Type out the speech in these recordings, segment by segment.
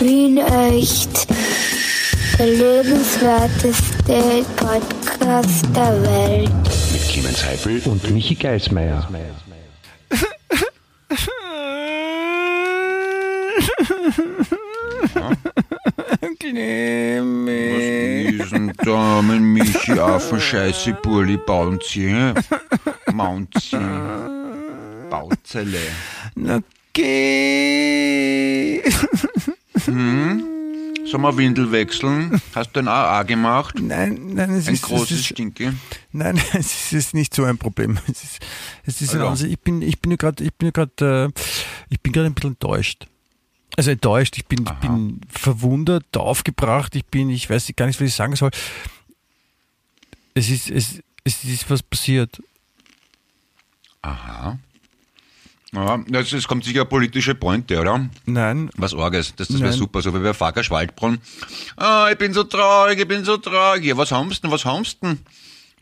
Wien echt. Der lebenswerteste Podcast der Welt. Mit Clemens Heifel und Michi Geismeier. Was diesen Damen Michi Affen Scheiße Burli Baunzi Maunzi Bauzelle Na geh. Sollen wir Windel wechseln? Hast du ein AA gemacht? Nein, nein, es Ein ist, es großes ist, Stinke? nein, es ist nicht so ein Problem. Es ist, es ist Also. also, ich bin, ich bin gerade, ich bin gerade, äh, ich bin gerade ein bisschen enttäuscht. Also enttäuscht, ich bin, ich bin verwundert, aufgebracht, ich bin, ich weiß gar nicht, was ich sagen soll. Es ist, es, es ist was passiert. Aha. Ja, das, es kommt sicher politische Pointe, oder? Nein, Was Orges, das, das wäre super, so wie bei Fager Schwaldbrunn. Ah, ich bin so traurig, ich bin so traurig. Ja, was haben's denn, was haben's denn?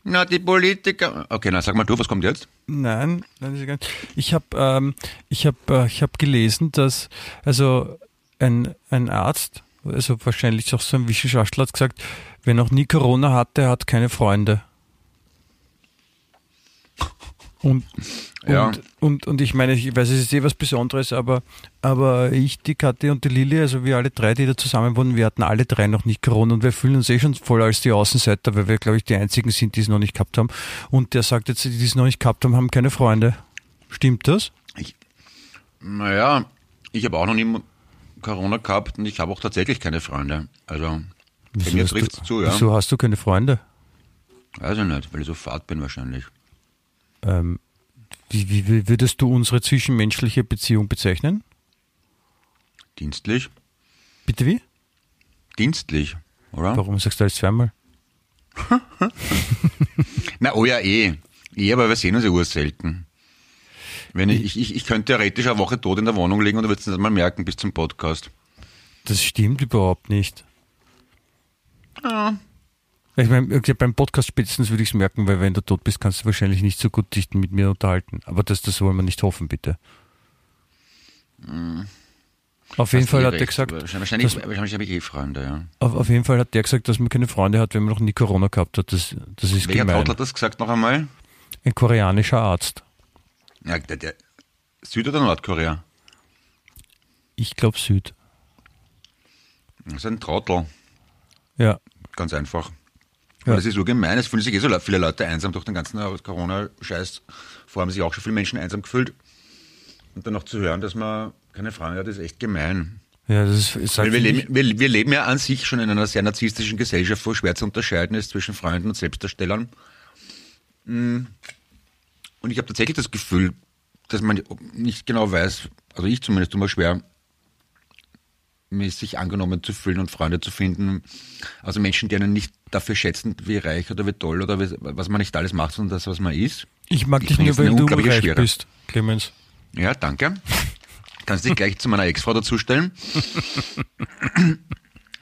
Na, die Politiker. Okay, na sag mal du, was kommt jetzt? Nein, nein, das. Ich habe ähm, ich hab, äh, ich hab gelesen, dass also ein, ein Arzt, also wahrscheinlich auch so ein Wissenschaftler hat gesagt, wer noch nie Corona hatte, hat keine Freunde. Und, Ja. und, und, ich meine, ich weiß, es ist eh was Besonderes, aber, aber ich, die Kathi und die Lili, also wir alle drei, die da zusammen wohnen, wir hatten alle drei noch nicht Corona und wir fühlen uns eh schon voll als die Außenseiter, weil wir, glaube ich, die einzigen sind, die es noch nicht gehabt haben. Und der sagt jetzt, die die es noch nicht gehabt haben, haben keine Freunde. Stimmt das? Naja, ich habe auch noch nie Corona gehabt und ich habe auch tatsächlich keine Freunde. Also, bei mir hast trifft's du, zu, ja. Wieso hast du keine Freunde? Weiß ich nicht, weil ich so fad bin wahrscheinlich. Ähm, wie, wie, würdest du unsere zwischenmenschliche Beziehung bezeichnen? Dienstlich? Bitte wie? Dienstlich, oder? Warum sagst du alles zweimal? Na, oh ja, eh. Eh, aber wir sehen uns ja urselten. Wenn ich, ich, ich könnte theoretisch eine Woche tot in der Wohnung liegen und du würdest es nicht mal merken bis zum Podcast. Das stimmt überhaupt nicht. Ich meine, beim Podcast spätestens würde ich es merken, weil wenn du tot bist, kannst du wahrscheinlich nicht so gut dich mit mir unterhalten. Aber das, das wollen wir nicht hoffen, bitte. Auf jeden Fall eh hat er recht, gesagt, aber Wahrscheinlich, dass- wahrscheinlich habe ich eh Freunde, ja. auf, auf jeden Fall hat der gesagt, dass man keine Freunde hat, wenn man noch nie Corona gehabt hat. Das, das ist Welcher gemein. Trottel hat das gesagt noch einmal? Ein koreanischer Arzt. Ja, der, der Süd- oder Nordkorea? Ich glaube Süd. Das ist ein Trottel. Ja. Ganz einfach. Ja. Das ist so gemein, es fühlen sich eh so le- viele Leute einsam durch den ganzen Corona-Scheiß. Vorher haben sich auch schon viele Menschen einsam gefühlt. Und dann noch zu hören, dass man keine Freunde hat, ist echt gemein. Ja, das ist, ich wir, leben, wir, wir leben ja an sich schon in einer sehr narzisstischen Gesellschaft, wo schwer zu unterscheiden ist zwischen Freunden und Selbstdarstellern. Mm. Und ich habe tatsächlich das Gefühl, dass man nicht genau weiß, also ich zumindest immer schwer, sich angenommen zu fühlen und Freunde zu finden. Also Menschen, die einen nicht dafür schätzen, wie reich oder wie toll oder wie, was man nicht alles macht, sondern das, was man ist. Ich mag Ich dich nur, weil du reich Schwere. bist, Clemens. Ja, danke. Kannst dich gleich zu meiner Ex-Frau dazustellen.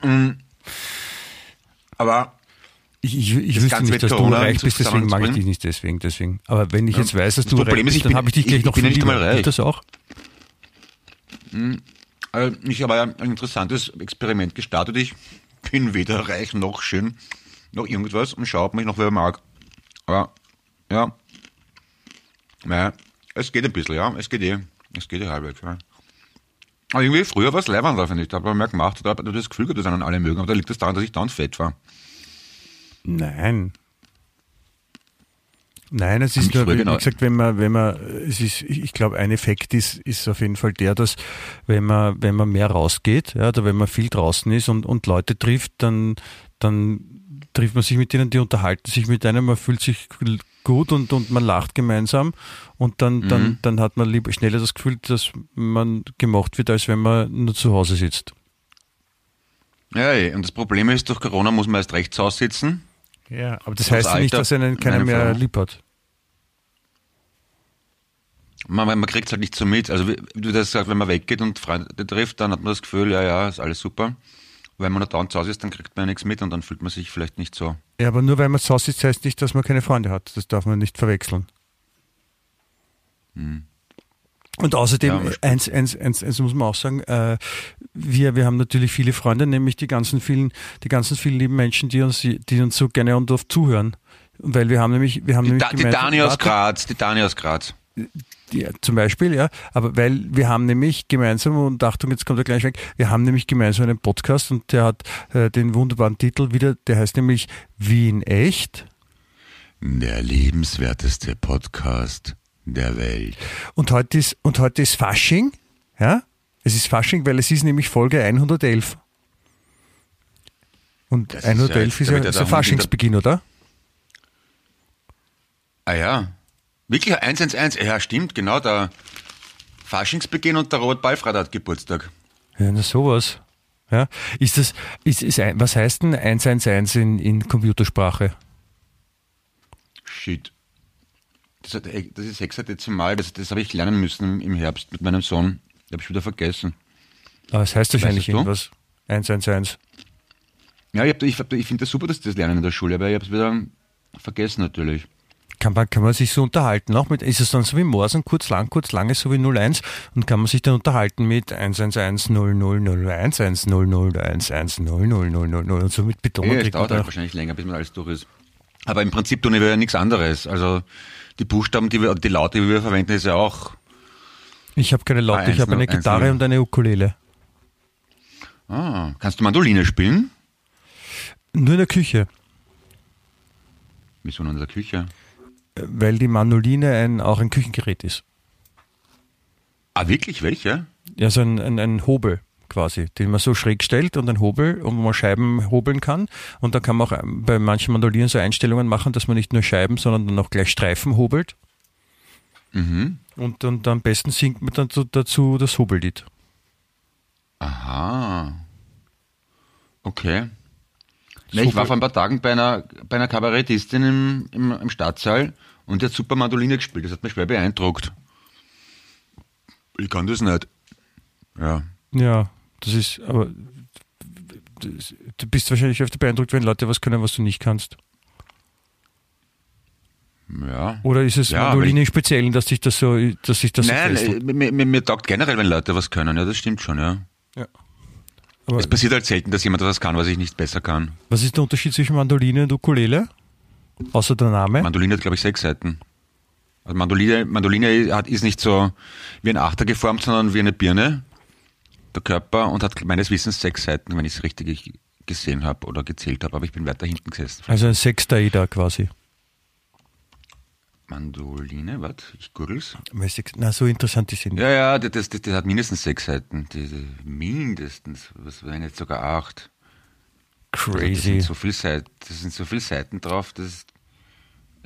Aber Ich, ich, ich wüsste nicht, dass du Corona reich bist, deswegen mag ich dich nicht deswegen. deswegen. Aber wenn ich jetzt weiß, dass Das du reich ist, bist, dann habe ich dich ich- gleich ich noch bin viel nicht lieber. einmal reich. Geht das auch? äh, ich habe ein interessantes Experiment gestartet. Ich bin weder reich noch schön noch irgendwas und schaue, ob mich noch wer mag. Aber ja, naja, es geht ein bisschen, ja, es geht eh, es geht eh halbwegs. Ja. Aber irgendwie früher war es leibender, finde ich. Da habe ich mehr gemacht, da habe ich das Gefühl gehabt, dass einen alle mögen. Aber da liegt es daran, dass ich dann fett war. Nein. Nein, es ist nur, wie genau. gesagt, wenn man, wenn man, es ist, ich glaube, ein Effekt ist, ist auf jeden Fall der, dass wenn man, wenn man mehr rausgeht, ja, oder wenn man viel draußen ist und, und Leute trifft, dann, dann trifft man sich mit denen, die unterhalten sich mit einem, man fühlt sich gut und, und man lacht gemeinsam und dann, Mhm. dann, dann hat man lieber schneller das Gefühl, dass man gemacht wird, als wenn man nur zu Hause sitzt. Ja, eh. und das Problem ist, durch Corona muss man erst rechts aussitzen. Ja, aber das Aufs heißt ja nicht, dass einen keiner mehr Frau. lieb hat. Man, man kriegt es halt nicht so mit. Also wie du das sagst, wenn man weggeht und Freunde trifft, dann hat man das Gefühl, ja, ja, ist alles super. Wenn man dauernd zu Hause ist, dann kriegt man ja nichts mit und dann fühlt man sich vielleicht nicht so. Ja, aber nur weil man zu Hause ist, heißt nicht, dass man keine Freunde hat. Das darf man nicht verwechseln. Und außerdem, Ja, eins, eins, eins, eins muss man auch sagen, äh, wir, wir haben natürlich viele Freunde, nämlich die ganzen vielen, die ganzen vielen lieben Menschen, die uns, die uns so gerne und oft zuhören. Weil wir haben nämlich, wir haben Die, nämlich da, die Dani aus Graz, die Dani aus Graz. die, zum Beispiel, ja, aber weil wir haben nämlich gemeinsam, und Achtung, jetzt kommt er gleich weg, wir haben nämlich gemeinsam einen Podcast und der hat äh, den wunderbaren Titel wieder, der heißt nämlich Wien echt. Der lebenswerteste Podcast der Welt. Und heute ist, und heute ist Fasching, ja? Es ist Fasching, weil es ist nämlich Folge 111. Und Das ist ja 111 jetzt ist ja, damit der ist ja Faschingsbeginn, oder? Ah ja. Wirklich 111. Ja, stimmt, genau. Der Faschingsbeginn und der Robert Balfrad hat Geburtstag. Ja, na sowas. Ja. Ist das, ist, ist was heißt denn 111 in, in Computersprache? Shit. Das, das ist hexadezimal, das, das habe ich lernen müssen im Herbst mit meinem Sohn. Das habe ich wieder vergessen. Aber es heißt wahrscheinlich Weißt du? irgendwas. 111. Ja, ich, hab- ich, hab- ich finde das super, dass die das lernen in der Schule, aber ich habe es wieder vergessen natürlich. Kann man, kann man sich so unterhalten? Auch mit, ist es dann so wie Morsen, kurz lang, kurz lang ist so wie 01 und kann man sich dann unterhalten mit 111 0001 1001 100000 und so mit Betonung Ja, es dauert halt wahrscheinlich länger, bis man alles durch ist. Aber im Prinzip tun wir ja nichts anderes. Also die Buchstaben, die wir, die Laute, die wir verwenden, ist ja auch. Ich habe keine Laute, Ah, ich habe eine 1-0, Gitarre 1-0. und eine Ukulele. Ah, kannst du Mandoline spielen? Nur in der Küche, Wieso nur in der Küche? weil die Mandoline ein, auch ein Küchengerät ist. Ah, wirklich? Welche? Ja, so ein, ein, ein Hobel quasi, den man so schräg stellt und ein Hobel, und wo man Scheiben hobeln kann. Und dann kann man auch ähm, bei manchen Mandolinen so Einstellungen machen, dass man nicht nur Scheiben, sondern dann auch gleich Streifen hobelt. Mhm. Und, und am besten singt man dann dazu das Hobellied. Aha. Okay. Ne, ich war vor ein paar Tagen bei einer, bei einer Kabarettistin im, im, im Stadtsaal und die hat super Mandoline gespielt. Das hat mich schwer beeindruckt. Ich kann das nicht. Ja. Ja, das ist, aber das, du bist wahrscheinlich öfter beeindruckt, wenn Leute was können, was du nicht kannst. Ja. Oder ist es Ja, Mandoline im Speziellen, dass sich das so, dass sich das Nein, so mir, mir, mir taugt generell, wenn Leute was können. Ja, das stimmt schon, ja. Ja. Aber Es passiert halt selten, dass jemand was kann, was ich nicht besser kann. was ist der Unterschied zwischen Mandoline und Ukulele? Außer der Name? Mandoline hat, glaube ich, sechs Seiten. Also Mandoline, Mandoline hat, ist nicht so wie ein Achter geformt, sondern wie eine Birne, der Körper, und hat meines Wissens sechs Seiten, wenn ich es richtig gesehen habe oder gezählt habe, aber ich bin weiter hinten gesessen. Also ein Sextaeder quasi. Mandoline, was? Ich ich- Na, so interessant ist sie nicht. Ja, ja, das, das, das hat mindestens sechs Seiten. Diese, mindestens, was wenn jetzt sogar acht. Also Das Crazy. sind so viele Seiten, das sind so viele Seiten drauf, das,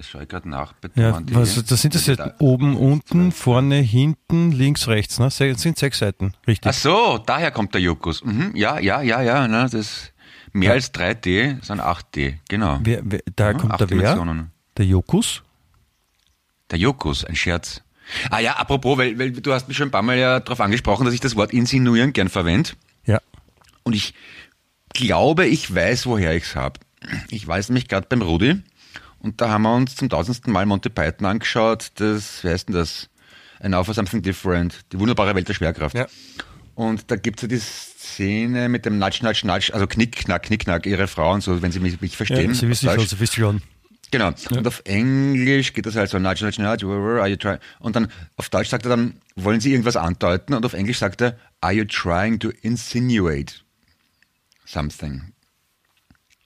das schaue ich gerade nach. Ja, was, das sind das Also Seiten da- oben, unten, vorne, hinten, links, rechts. Ne? Das sind sechs Seiten, richtig. Ach so, daher kommt der Jokus. Mhm, ja, ja, ja, ja, na, das mehr Ja. als 3D, sondern 8D, genau. Wer, wer, daher Ja, kommt der wer? Der Jokus? Der Jokus, ein Scherz. Ah ja, apropos, weil, weil du hast mich schon ein paar Mal ja darauf angesprochen, dass ich das Wort insinuieren gern verwende. Ja. Und ich glaube, ich weiß, woher ich es habe. Ich weiß nämlich gerade beim Rudi und da haben wir uns zum tausendsten Mal Monty Python angeschaut, das, wie heißt denn das? An Hour for Something Different, die wunderbare Welt der Schwerkraft. Ja. Und da gibt es ja die Szene mit dem Natsch, Natsch, Natsch, also Knick, Knack, Knick, Knack, ihre Frau und so, wenn sie mich, mich verstehen. ja Sie wissen schon. Sie wissen schon. Genau. Und auf Englisch geht das halt so, nudge, nudge, nudge, where are you trying? Und dann auf Deutsch sagt er dann, wollen Sie irgendwas andeuten? Und auf Englisch sagt er, are you trying to insinuate something?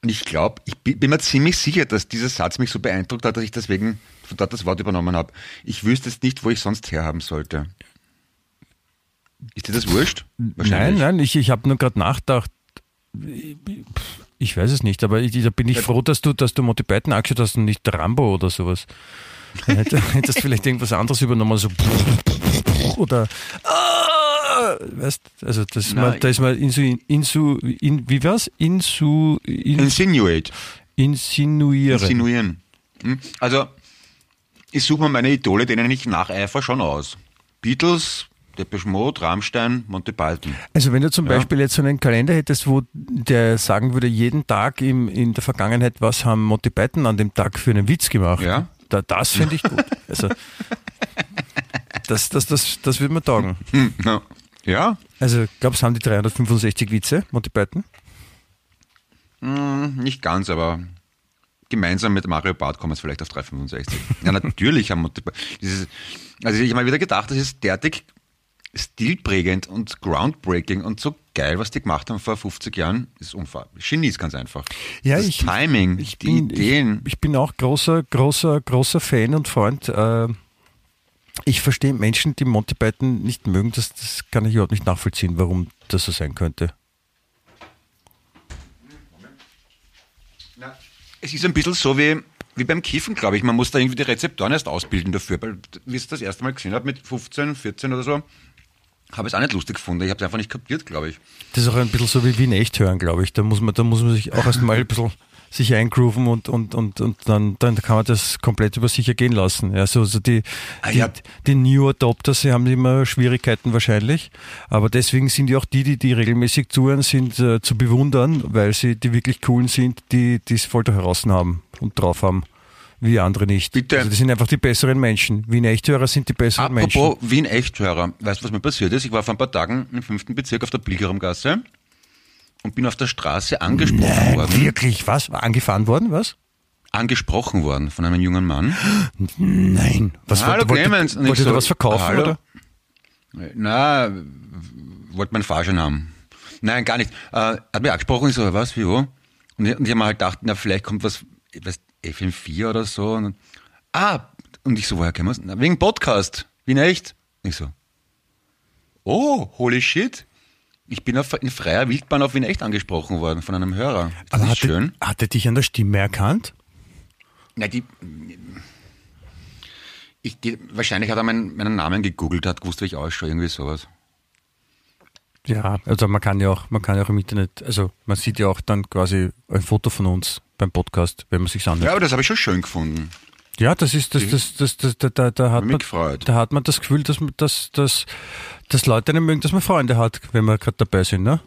Und ich glaube, ich bin, mir ziemlich sicher, dass dieser Satz mich so beeindruckt hat, dass ich deswegen von dort das Wort übernommen habe. Ich wüsste jetzt nicht, wo ich sonst herhaben sollte. Ist dir das wurscht? Nein, nein, ich, ich habe nur gerade nachgedacht. Ich weiß es nicht, aber ich, da bin ich froh, dass du, dass du Monty Python angeschaut hast und nicht Rambo oder sowas. Hättest vielleicht irgendwas anderes übernommen, so oder weißt, also das ist Na, mal, da ist mal insu, insu, in, wie war's? Insu, in, Insinuate. insinuieren. Insinuieren. Hm? Also, ich suche mir meine Idole, denen ich nacheifer, schon aus. Beatles, Depeche Mode, Rammstein, Monty Python. Also wenn du zum Beispiel jetzt so einen Kalender hättest, wo der sagen würde, jeden Tag im, in der Vergangenheit, was haben Monty Python an dem Tag für einen Witz gemacht? Ja. Da, das finde ich gut. Also, Das, das, das, das wird mir taugen. Hm, ja. Also, ich glaube, es haben die 365 Witze, Monty Python. Hm, nicht ganz, aber gemeinsam mit Mario Barth kommen es vielleicht auf 365. ja, natürlich haben Monty Python. Dieses, also ich habe mal wieder gedacht, das ist derartig stilprägend und groundbreaking und so geil, was die gemacht haben vor 50 Jahren, ist unfassbar. Genies ganz einfach. Ja, das ich, Timing, ich die bin, Ideen. Ich, ich, bin auch großer, großer, großer Fan und Freund. Äh, ich verstehe Menschen, die Monty Python nicht mögen, das, das kann ich überhaupt nicht nachvollziehen, warum das so sein könnte. Es ist ein bisschen so wie, wie beim Kiffen, glaube ich. Man muss da irgendwie die Rezeptoren erst ausbilden dafür. Weil, wie ich das erste Mal gesehen habe, mit 15, 14 oder so, habe ich es auch nicht lustig gefunden. Ich habe es einfach nicht kapiert, glaube ich. Das ist auch ein bisschen so wie Wien echt hören, glaube ich. Da muss man, da muss man sich auch erstmal ein bisschen sich eingrooven und, und, und, und dann, dann kann man das komplett über sich ergehen lassen. Ja, so, so die, Ah, die, ja. die New Adopters, sie haben immer Schwierigkeiten wahrscheinlich. Aber deswegen sind ja auch die, die, die regelmäßig zuhören, sind äh, zu bewundern, weil sie die wirklich coolen sind, die es voll da heraus haben und drauf haben. Wie andere nicht. Bitte. Also die sind einfach die besseren Menschen. Wien Echthörer sind die besseren Menschen. Apropos Wien Echthörer. Weißt du, was mir passiert ist? Ich war vor ein paar Tagen im fünften Bezirk auf der Pilgerumgasse und bin auf der Straße angesprochen Nein, worden. wirklich, was? Angefahren worden, was? Angesprochen worden von einem jungen Mann. Nein. Was Hallo wollte, wollte, Clemens. Ich wollte so, er was verkaufen, hallo? oder? Na, wollte meinen Fahrschein haben. Nein, gar nicht. Äh, hat mich angesprochen, ich so, was, wie, wo? Und ich, und ich habe mir halt gedacht, na, vielleicht kommt was, was FM4 oder so. Und, ah, und ich so, woher kennen wir Na, Wegen Podcast. Wien echt? Und ich so, oh, holy shit. Ich bin auf, in freier Wildbahn auf Wien echt angesprochen worden von einem Hörer. Das Aber ist hat, schön. Er, hat er dich an der Stimme erkannt? Na, die, ich, die, wahrscheinlich hat er meinen, meinen Namen gegoogelt, hat gewusst, wie ich ausschaue, irgendwie sowas. Ja, also man kann ja auch, man kann ja auch im Internet, also man sieht ja auch dann quasi ein Foto von uns beim Podcast, wenn man sich anhört. Ja, aber das habe ich schon schön gefunden. Ja, das ist, das, das, das, das, da, da, da, hat man, gefreut. da hat man das Gefühl, dass, dass, dass, dass Leute einen mögen, dass man Freunde hat, wenn wir gerade dabei sind, ne?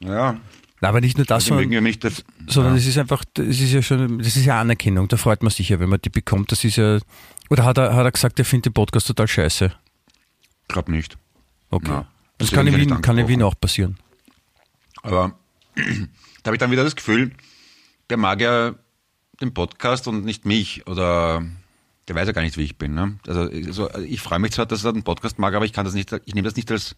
Ja, Na, Aber nicht nur das, mögen sondern, ja nicht das. sondern ja. es ist einfach, es ist ja schon, das ist ja Anerkennung, da freut man sich ja, wenn man die bekommt, das ist ja, oder hat er, hat er gesagt, er findet den Podcast total scheiße? glaub nicht. Okay. Ja, das kann in, Wien, nicht kann in Wien auch passieren. Aber da habe ich dann wieder das Gefühl, der mag ja den Podcast und nicht mich oder der weiß ja gar nicht, wie ich bin. Ne? Also, also ich freue mich zwar, dass er den Podcast mag, aber ich kann das nicht, ich nehme das nicht als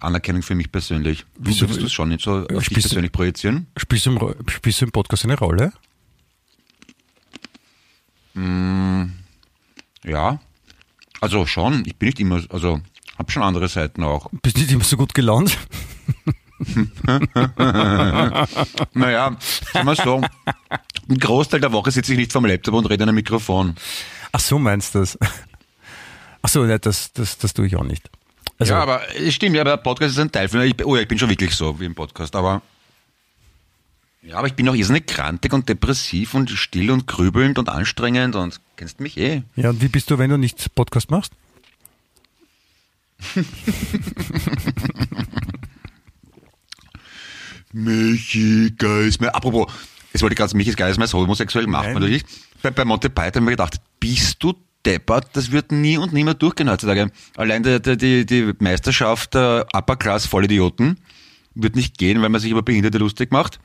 Anerkennung für mich persönlich. Wieso? Würdest du es schon nicht so auf dich persönlich projizieren? Spielst du, im, spielst du im Podcast eine Rolle? Ja. Also schon, ich bin nicht immer, also habe schon andere Seiten auch. Bist nicht immer so gut gelaunt? Naja, sagen wir so, ein Großteil der Woche sitze ich nicht vorm Laptop und rede in einem Mikrofon. Ach so, meinst du das? Ach so, das, das, das tue ich auch nicht. Also, ja, aber es stimmt, ja, aber der Podcast ist ein Teil von mir. Ich, oh ja, ich bin schon wirklich so wie im Podcast, aber ja, aber ich bin auch irrsinnig krantig und depressiv und still und grübelnd und anstrengend und kennst mich eh. ja, und wie bist du, wenn du nicht Podcast machst? Michi Geismeier. Apropos, jetzt wollte ich gerade Michi Geismeier so homosexuell machen, Nein. natürlich. Bei, bei Monty Python habe ich gedacht, bist du deppert? Das wird nie und nimmer durchgehen heutzutage. Allein der, die, die Meisterschaft der Upper Class Vollidioten wird nicht gehen, weil man sich über Behinderte lustig macht.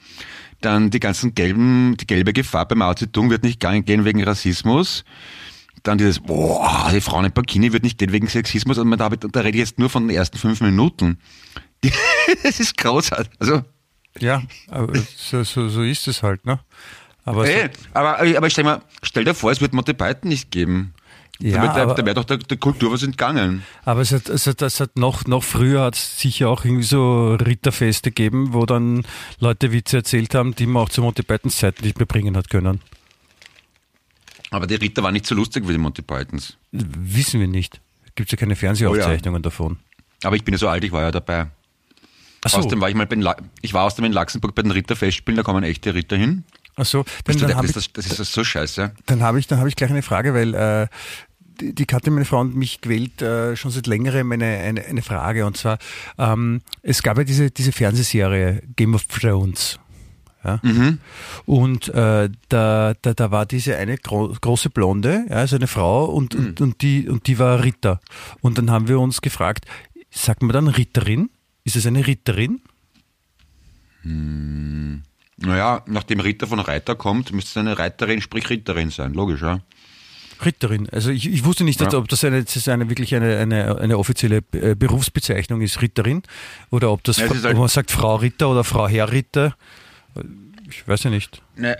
Dann die ganzen gelben, die gelbe Gefahr beim Mao Zedong wird nicht gar- gehen wegen Rassismus. Dann dieses, boah, die Frauen im Bikini wird nicht gehen wegen Sexismus. Und da, hab ich- da rede ich jetzt nur von den ersten fünf Minuten. Die- Das ist großartig. Also, Ja, aber so, so, so ist es halt, ne? Aber so, Ey, aber, aber stell, mal, stell dir vor, es wird Monty Python nicht geben. Ja, da da wäre doch der, der Kultur was entgangen. aber es hat, es hat, es hat noch, noch früher hat es sicher auch irgendwie so Ritterfeste gegeben, wo dann Leute Witze erzählt haben, die man auch zu Monty Pythons Zeiten nicht mehr bringen hat können. Aber die Ritter waren nicht so lustig wie die Monty Pythons. Wissen wir nicht. Gibt ja keine Fernsehaufzeichnungen davon. Aber ich bin ja so alt, ich war ja dabei. So, Außerdem war ich mal bei den La ich war außerdem in Luxemburg bei den Ritterfestspielen, da kommen echte Ritter hin. ach so. Dann, dann das, ich, das, das ist so scheiße. dann habe ich, dann habe ich gleich eine Frage, weil äh, die, die meine Frau und mich quält äh, schon seit längerem eine, eine, eine Frage. Und zwar, ähm, es gab ja diese, diese Fernsehserie Game of Thrones. Ja? Und äh, da, da, da war diese eine gro große Blonde, ja, also eine Frau, und, und, und, die, und die war Ritter. Und dann haben wir uns gefragt, sagt man dann Ritterin? Ist es eine Ritterin? Naja, nachdem Ritter von Reiter kommt, müsste es eine Reiterin, sprich Ritterin sein, logisch, ja. Ritterin. Also ich, ich wusste nicht, Ja. ob das eine, das eine wirklich eine, eine, eine offizielle äh, Berufsbezeichnung ist, Ritterin, oder ob das Ja, halt- ob man sagt Frau Ritter oder Frau Herr Ritter. Ich weiß ja nicht. Ne,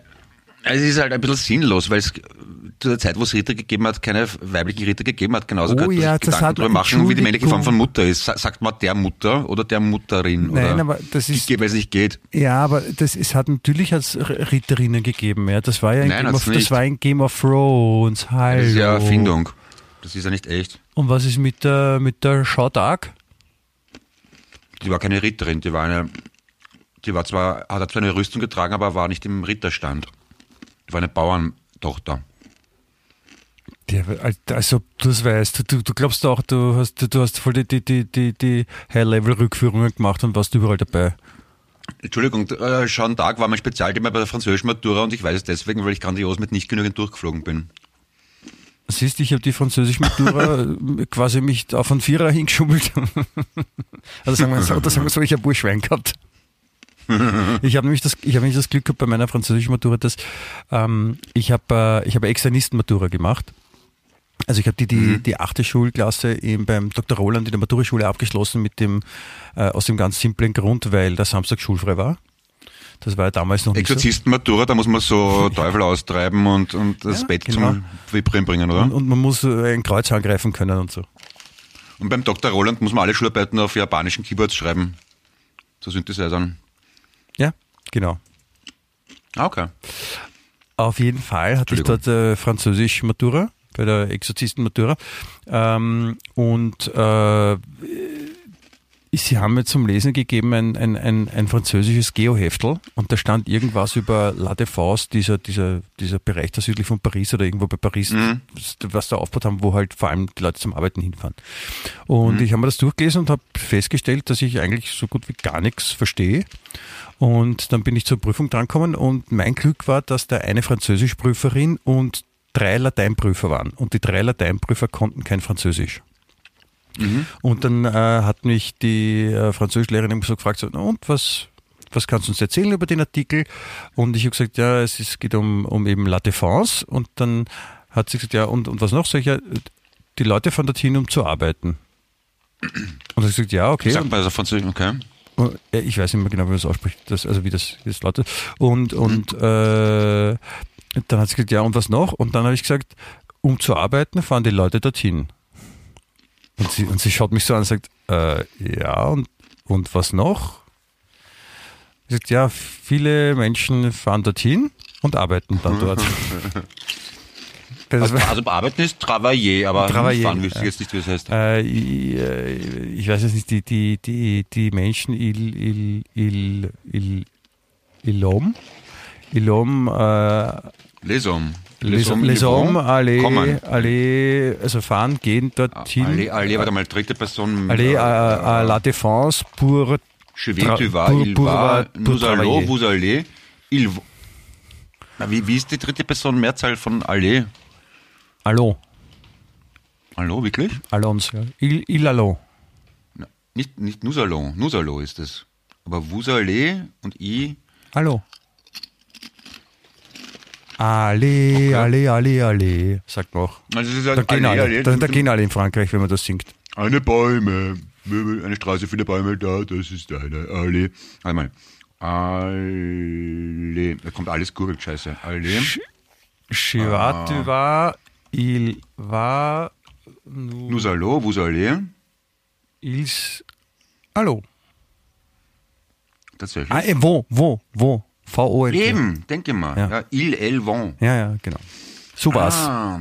es ist halt ein bisschen sinnlos, weil es zu der Zeit, wo es Ritter gegeben hat, keine weiblichen Ritter gegeben hat. Genauso Oh könnte man ja, das Gedanken darüber machen, wie die männliche Form von. Mutter ist. Sa- Sagt man der Mutter oder der Mutterin? Nein, oder aber das ist- weil es nicht geht. Ja, aber das, es hat natürlich als Ritterinnen gegeben. Ja. Das war ja in, Nein, Game of, das war in Game of Thrones. Hallo. Das ist ja Erfindung. Das ist ja nicht echt. Und was ist mit der, mit der Shaw Dark? Die war keine Ritterin, die war eine, die war zwar, hat zwar eine Rüstung getragen, aber war nicht im Ritterstand. Die war eine Bauerntochter. Der, also du das weißt, du, du glaubst auch, du hast, du hast voll die, die, die, die, die High-Level-Rückführungen gemacht und warst überall dabei. Entschuldigung, äh, Jeanne d'Arc war mein Spezialthema bei der französischen Matura und ich weiß es deswegen, weil ich grandios mit nicht genügend durchgeflogen bin. Siehst, ich habe die französische Matura quasi mich auf einen Vierer hingeschummelt. also sagen wir so, oder sagen wir so, ich habe Burschwein gehabt. Ich habe nämlich das, ich habe nämlich das Glück gehabt bei meiner französischen Matura, dass ähm, ich habe, äh, ich habe Externisten-Matura gemacht. Also ich habe die, die, die achte Schulklasse eben beim Dr. Roland in der Maturaschule abgeschlossen mit dem, äh, aus dem ganz simplen Grund, weil der Samstag schulfrei war. Das war ja damals noch nicht so. Exorzistenmatura, da muss man so Teufel austreiben und, und das Ja, Bett genau. zum Vibrieren bringen, oder? Und, Und, und man muss ein Kreuz angreifen können und so. beim Dr. Roland muss man alle Schularbeiten auf japanischen Keyboards schreiben. So Synthesizern. Genau. Ah, okay. Auf jeden Fall hatte ich dort äh, Französisch Matura, bei der Exorzisten Matura. Ähm, und äh, sie haben mir zum Lesen gegeben ein, ein, ein, ein französisches Geoheftel und da stand irgendwas über La Défense, dieser, dieser, dieser Bereich da südlich von Paris oder irgendwo bei Paris, was da aufgebaut haben, wo halt vor allem die Leute zum Arbeiten hinfahren. Und ich habe mir das durchgelesen und habe festgestellt, dass ich eigentlich so gut wie gar nichts verstehe. Und dann bin ich zur Prüfung drangekommen und mein Glück war, dass da eine Französischprüferin und drei Lateinprüfer waren. Und die drei Lateinprüfer konnten kein Französisch. Und dann äh, hat mich die äh, Französischlehrerin so gefragt, so, "Na und was, was kannst du uns erzählen über den Artikel? Und ich habe gesagt, ja, es ist, geht um, um eben La Défense. Und dann hat sie gesagt, ja, und, und was noch? Sag ich, ja, die Leute fahren dorthin, um zu arbeiten. Und ich gesagt, ja, okay. Sagt man also Französisch, okay. Ja, Ich weiß nicht mehr genau, wie man das ausspricht, das, also wie das, das lautet. Und, und äh, dann hat sie gesagt, ja, und was noch? Und dann habe ich gesagt, um zu arbeiten, fahren die Leute dorthin. Und sie, und sie schaut mich so an und sagt, äh, ja, und, und was noch? Sie sagt, ja, viele Menschen fahren dorthin und arbeiten dann dort. Also, also arbeiten ist Travailler, aber Travailler, fahren wüsste ich jetzt nicht, wie das heißt. Äh, ich, äh, ich weiß jetzt nicht, die, die, die, die Menschen, il, il, il, il, Ilom, Ilom, äh, Les Hommes. Les, Hommes, les Hommes, alle, Kommen. alle, also fahren, gehen dorthin. Alle, alle, warte mal, dritte Person. Allez à, à la défense pour Je vais, tu vas, il va, nous allons, vous allez, il va. Na, wie, wie ist die dritte Person Mehrzahl von alle? Allons, Hallo, wirklich? allons, ja. il, il allons. Na, nicht, nicht nous allons, nous allons ist es. Aber vous allez und ich. Allons. Allez, allez, allez, allez, sagt man auch. Also es ist Da gehen alle, alle, alle, da, da gehen alle in Frankreich, wenn man das singt. Eine Bäume, eine Straße, viele Bäume da, das ist eine Allee. Warte mal. Allee. Da kommt alles gurgelt, scheiße. Allee. Chivat, tu vas, il va, nous, allons, vous allez. ils, allô. Tatsächlich. Ah, eh, vont, vont, Eben, denke mal. Ja. Ja. il, elle, vont. Ja, ja, genau. So war's. Ah,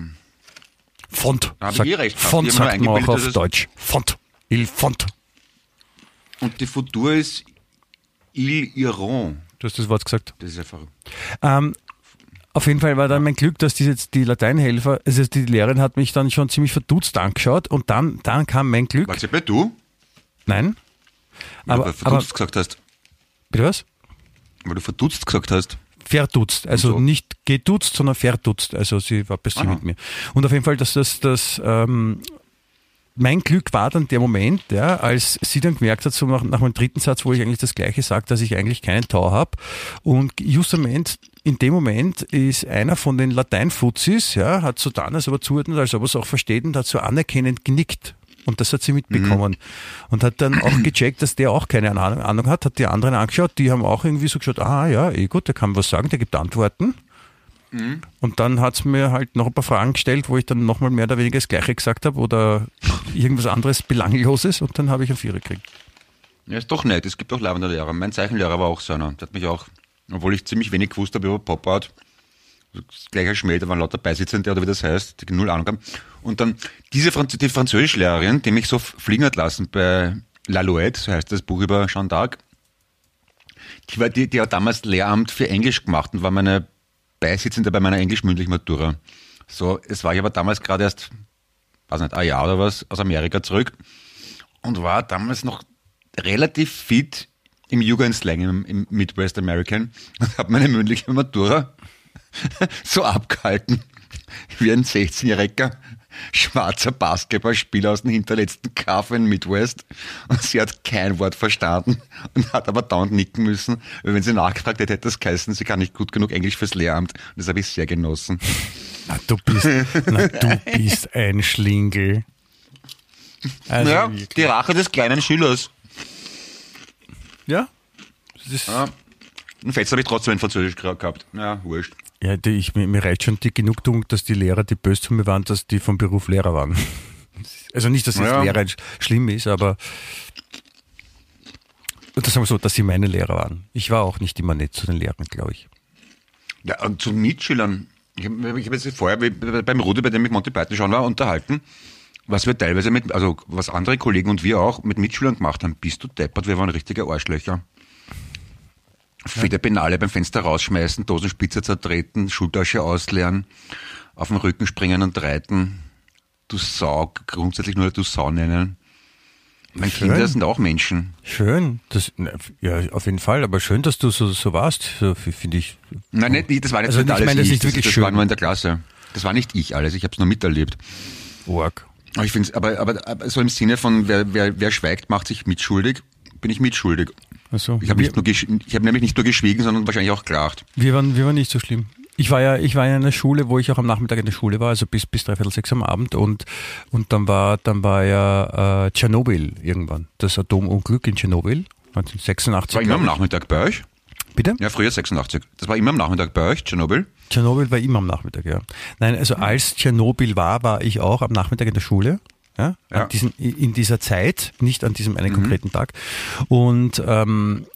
Font. Da sagt- eh recht. Font sagt man auch auf Deutsch. Font. Il Font. und die Futur ist ils iront. Du hast das Wort gesagt. Das ist einfach. Ähm, auf jeden Fall war dann mein Glück, dass die jetzt die Lateinhelfer, also die Lehrerin hat mich dann schon ziemlich verdutzt angeschaut und dann, dann kam mein Glück. Warte, bei du? Nein. Aber, du aber verdutzt gesagt hast. bitte was? Weil du verdutzt gesagt hast. Verdutzt, also so. nicht geduzt, sondern verdutzt. Also sie war bei sie Aha. mit mir. Und auf jeden Fall, dass das, das ähm, mein Glück war dann der Moment, ja, als sie dann gemerkt hat, so nach, nach meinem dritten Satz, wo ich eigentlich das Gleiche sage, dass ich eigentlich keinen Tau habe. Und justament in dem Moment ist einer von den Lateinfuzis, ja, hat so dann, als ob er zuordnet, als ob er es auch versteht und hat so anerkennend genickt. Und das hat sie mitbekommen. Und hat dann auch gecheckt, dass der auch keine Ahnung, Ahnung hat, hat die anderen angeschaut, die haben auch irgendwie so geschaut, ah ja, eh gut, der kann was sagen, der gibt Antworten. Und dann hat's mir halt noch ein paar Fragen gestellt, wo ich dann nochmal mehr oder weniger das Gleiche gesagt habe oder irgendwas anderes Belangloses und dann habe ich einen Vierer gekriegt. Ja, ist doch nett. Es gibt auch leibende Lehrer. Mein Zeichenlehrer war auch so einer. Der hat mich auch, obwohl ich ziemlich wenig gewusst habe über Pop-Art, so gleicher Schmäh, waren lauter Beisitzende oder wie das heißt, die null Ahnung haben. Und dann diese Franz die Französischlehrerin, die mich so fliegen hat lassen bei La Louette, so heißt das Buch über Jeanne d'Arc, die, die, die hat damals Lehramt für Englisch gemacht und war meine Beisitzende bei meiner englisch-mündlichen Matura. So, es war ich aber damals gerade erst, weiß nicht, ein Jahr oder was, aus Amerika zurück und war damals noch relativ fit im Jugendslang, im, im Midwest American und habe meine mündliche Matura so abgehalten wie ein 16-jähriger schwarzer Basketballspieler aus dem hinterletzten Kaff in Midwest und sie hat kein Wort verstanden und hat aber dauernd nicken müssen, weil wenn sie nachgefragt hätte, hätte das geheißen, sie kann nicht gut genug Englisch fürs Lehramt und das habe ich sehr genossen. Na, du bist, na, du bist ein Schlingel. Also ja, wirklich. die Rache des kleinen Schülers. ja. Das ist, Ja. Und Fetz habe ich trotzdem in Französisch gehabt. Ja, wurscht. Ja, die, ich, mir, mir reicht schon die Genugtuung, dass die Lehrer, die böse zu mir waren, dass die vom Beruf Lehrer waren. Also nicht, dass jetzt Ja. Lehrer sch- schlimm ist, aber das sagen wir so, dass sie meine Lehrer waren. Ich war auch nicht immer nett zu den Lehrern, glaube ich. Ja, und zu Mitschülern. Ich habe hab jetzt vorher beim Rudi, bei dem ich Monty Python schon war, unterhalten, was wir teilweise mit, also was andere Kollegen und wir auch mit Mitschülern gemacht haben. Bist du deppert, wir waren richtige Arschlöcher. Viele Penale beim Fenster rausschmeißen, Dosenspitze zertreten, Schultasche ausleeren, auf den Rücken springen und reiten. Du Sau, grundsätzlich nur du Sau nennen. Meine Schön. Kinder sind auch Menschen. Schön, das, ja, auf jeden Fall, aber schön, dass du so, so warst, so, finde ich. Nein, nicht, das war nicht Also nicht ich alles meine, das ich. ist wirklich das schön. war nur in der Klasse. Das war nicht ich alles, ich habe es nur miterlebt. Org. Aber ich finde aber, aber, aber so im Sinne von, wer, wer, wer schweigt, macht sich mitschuldig, bin ich mitschuldig. Also, Ich habe habe nämlich nicht nur geschwiegen, sondern wahrscheinlich auch gelacht. wir, waren, wir waren nicht so schlimm. Ich war ja, ich war in einer Schule, wo ich auch am Nachmittag in der Schule war, also bis, bis dreiviertel sechs am Abend und, und dann war, dann war ja äh, Tschernobyl irgendwann. Das Atomunglück in Tschernobyl, 1986. Das war immer am. Nachmittag bei euch? Bitte? Ja, früher 86. Das war immer am Nachmittag bei euch, Tschernobyl? Tschernobyl war immer am Nachmittag, ja. Nein, also als Tschernobyl war, war ich auch am Nachmittag in der Schule. Ja, Ja. Diesen, in dieser Zeit, nicht an diesem einen konkreten Tag. Und ähm,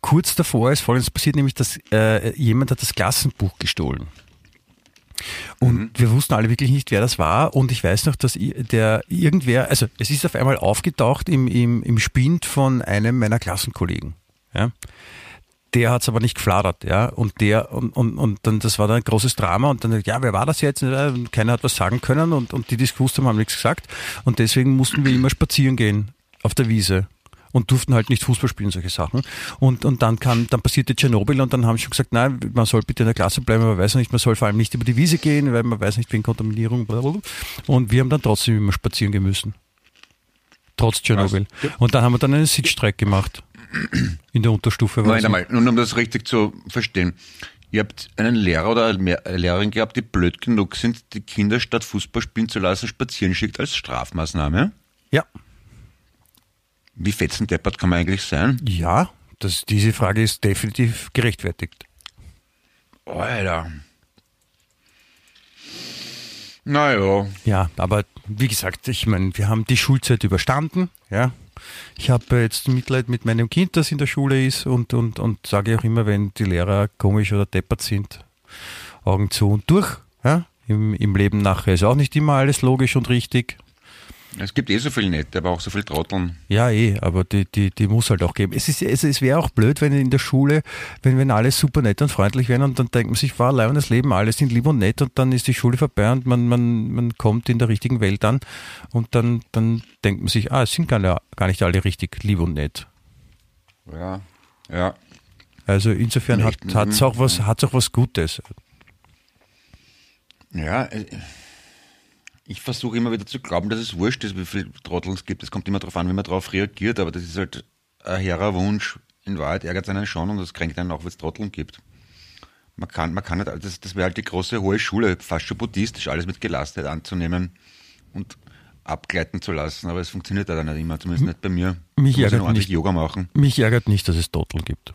kurz davor ist folgendes passiert, nämlich dass äh, jemand hat das Klassenbuch gestohlen. Und wir wussten alle wirklich nicht, wer das war. Und ich weiß noch, dass der irgendwer, also es ist auf einmal aufgetaucht im, im, im Spind von einem meiner Klassenkollegen. Ja der hat es aber nicht gefladert, ja. Und der, und, und, und dann, das war dann ein großes Drama und dann, ja, wer war das jetzt? Und Keiner hat was sagen können und, und die, die es gewusst haben, haben nichts gesagt. Und deswegen mussten wir immer spazieren gehen auf der Wiese und durften halt nicht Fußball spielen, solche Sachen. Und, und dann kam, dann passierte Tschernobyl und dann haben sie schon gesagt, nein, man soll bitte in der Klasse bleiben, man weiß nicht, man soll vor allem nicht über die Wiese gehen, weil man weiß nicht wegen Kontaminierung, blablabla. Und wir haben dann trotzdem immer spazieren gehen müssen. Trotz Tschernobyl. Und dann haben wir dann einen Sitzstreik gemacht. In der Unterstufe. war es. einmal, nun um das richtig zu verstehen. Ihr habt einen Lehrer oder eine Lehrerin gehabt, die blöd genug sind, die Kinder statt Fußball spielen zu lassen, spazieren schickt als Strafmaßnahme. Ja. Wie fetzendeppert kann man eigentlich sein? Ja, das, diese Frage ist definitiv gerechtfertigt. Alter. Naja. Ja, aber wie gesagt, ich meine, wir haben die Schulzeit überstanden. Ja. Ich habe jetzt Mitleid mit meinem Kind, das in der Schule ist und, und, und sage auch immer, wenn die Lehrer komisch oder deppert sind, Augen zu und durch. Ja. Im, Im Leben nachher ist auch nicht immer alles logisch und richtig. Es gibt eh so viel Nette, aber auch so viel Trotteln. Ja, eh, aber die, die, die muss halt auch geben. Es, ist, es, es wäre auch blöd, wenn in der Schule, wenn, wenn alle super nett und freundlich wären und dann denkt man sich, war allein das Leben, alle sind lieb und nett und dann ist die Schule vorbei und man, man, man kommt in der richtigen Welt an und dann, dann denkt man sich, ah, es sind gar, nicht- gar nicht alle richtig lieb und nett. Ja, ja. Also insofern hat es Leben, auch was, hat's auch was Gutes. Ja, äh, ich versuche immer wieder zu glauben, dass es wurscht ist, wie viele Trottel es gibt. Es kommt immer darauf an, wie man darauf reagiert, aber das ist halt ein hehrer Wunsch. In Wahrheit ärgert es einen schon und das kränkt einen auch, wenn es Trotteln gibt. Man kann, man kann nicht, das, das wäre halt die große hohe Schule, fast schon buddhistisch, alles mit Gelassenheit anzunehmen und abgleiten zu lassen, aber es funktioniert leider nicht immer, zumindest nicht bei mir. Mich ich muss ärgert nicht. Yoga machen. Mich ärgert nicht, dass es Totel gibt.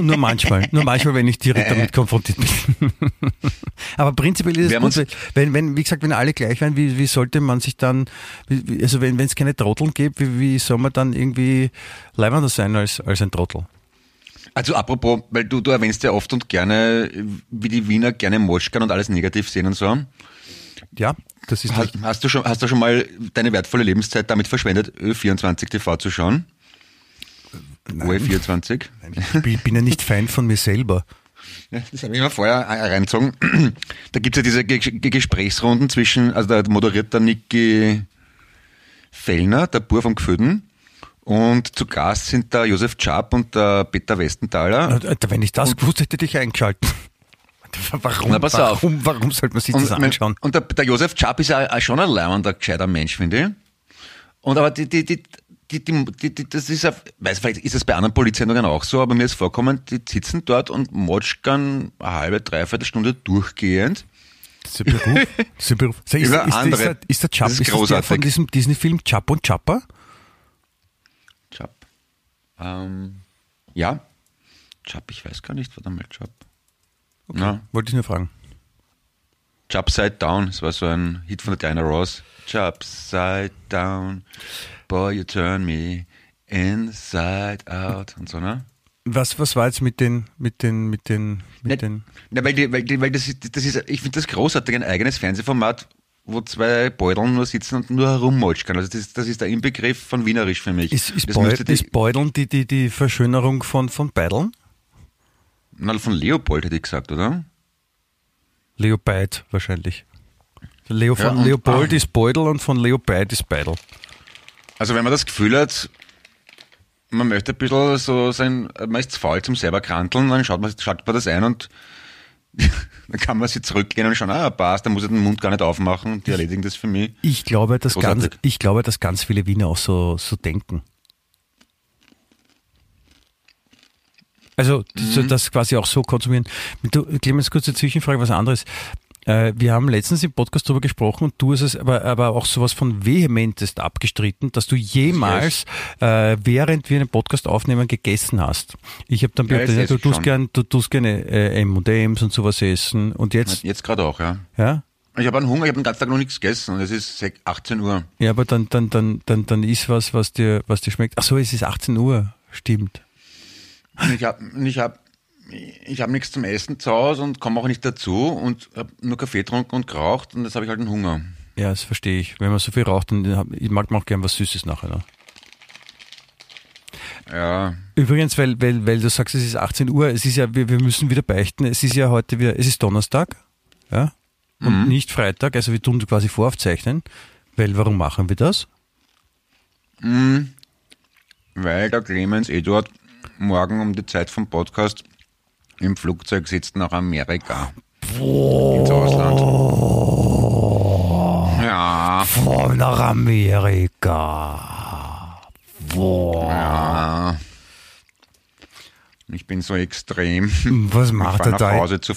Nur manchmal, nur manchmal, wenn ich direkt damit konfrontiert bin. Aber prinzipiell ist es gut, wenn, wenn, wie gesagt, wenn alle gleich wären, wie, wie sollte man sich dann, also wenn es keine Trotteln gibt, wie, wie soll man dann irgendwie leibender sein als, als ein Trottel? Also apropos, weil du, du erwähnst ja oft und gerne, wie die Wiener gerne Moschkan und alles negativ sehen und so. Ja, das ist Hast, hast, du schon, hast du schon mal deine wertvolle Lebenszeit damit verschwendet, Ö24 TV zu schauen? OE24? ich bin, ja nicht Fan von mir selber. Das habe ich mir vorher reingezogen. Da gibt es ja diese Ge Ge Gesprächsrunden zwischen, also da moderiert der Niki Fellner, der Bur vom Gföden, und zu Gast sind der Josef Czap und der Peter Westenthaler. Wenn ich das gewusst hätte, hätte ich eingeschalten. Warum, Na, pass auf. warum, warum sollte man sich das Und, anschauen? und der, der Josef Czap ist ja schon ein leibender, gescheiter Mensch, finde ich. Und aber die, die, die, die, die, die, das ist, ja, weiß vielleicht ist es bei anderen Polizeiendungen auch so, aber mir ist vorkommen, die sitzen dort und motschkern eine halbe, dreiviertel Stunde durchgehend. Das ist Beruf. Das ist, Beruf. Ist, ist, Über ist, andere. der, ist der Chap, Das ist ist, das der von diesem Disney-Film Chap und Chapper? Chap. Ähm, ja. Chap, ich weiß gar nicht, warte mal, Chap. Na, Wollte ich nur fragen. Chap Side Down, das war so ein Hit von der Diana Ross. Chap Side Down, boy, you turn me inside out und so, ne? Was, was war jetzt mit den, mit den, mit den, mit Na, den, na, weil, die, weil, die, weil das ist, das ist, ich finde das großartig, ein eigenes Fernsehformat, wo zwei Beuteln nur sitzen und nur herummolschen Also das, das ist der Inbegriff von Wienerisch für mich. ist, ist, das Beu, müsste die, ist Beuteln die, die, die Verschönerung von, von Beideln? na, von Leopold hätte ich gesagt, oder? Leopold wahrscheinlich. Leo Ja, von und- Leopold ah. ist Beutel und von Leopold ist Beidel. Also wenn man das Gefühl hat, man möchte ein bisschen so sein, man ist zu faul zum selber kranteln, dann schaut man, schaut man das ein und dann kann man sich zurücklehnen und schauen, ah, passt, dann muss ich den Mund gar nicht aufmachen, die erledigen das für mich. Ich glaube, dass ganz, ich glaube, dass ganz viele Wiener auch so, so denken. Also, so, Mhm. das quasi auch so konsumieren. Du, Clemens, kurze Zwischenfrage, was anderes. Äh, wir haben letztens im Podcast darüber gesprochen und du hast es aber, aber auch sowas von vehementest abgestritten, dass du jemals, äh, während wir einen Podcast aufnehmen, gegessen hast. Ich habe dann das ja, du tust gern, du tust gerne äh, M&M's und sowas essen und jetzt, Jetzt gerade auch, ja. ja? Ich habe einen Hunger, ich habe den ganzen Tag noch nichts gegessen und es ist sech- 18 Uhr. Ja, aber dann, dann, dann, dann, dann ist was, was dir, was dir schmeckt. Ach so, es ist 18 Uhr. Stimmt. Ich habe ich hab, ich hab nichts zum Essen zu Hause und komme auch nicht dazu und habe nur Kaffee getrunken und geraucht und jetzt habe ich halt einen Hunger. Ja, das verstehe ich. Wenn man so viel raucht, dann ich mag man auch gern was Süßes nachher. Ne? Ja, Übrigens, weil, weil, weil du sagst, es ist 18 Uhr, es ist ja, wir, wir müssen wieder beichten, es ist ja heute wieder, es ist Donnerstag, ja, und nicht Freitag, also wir tun quasi voraufzeichnen, weil warum machen wir das? weil der Clemens Eduard morgen um die Zeit vom Podcast im Flugzeug sitzt nach Amerika. Ins Ausland. Ja, Von nach Amerika. Boah. ja. Ich bin so extrem. Was macht er nach da? Hause zu,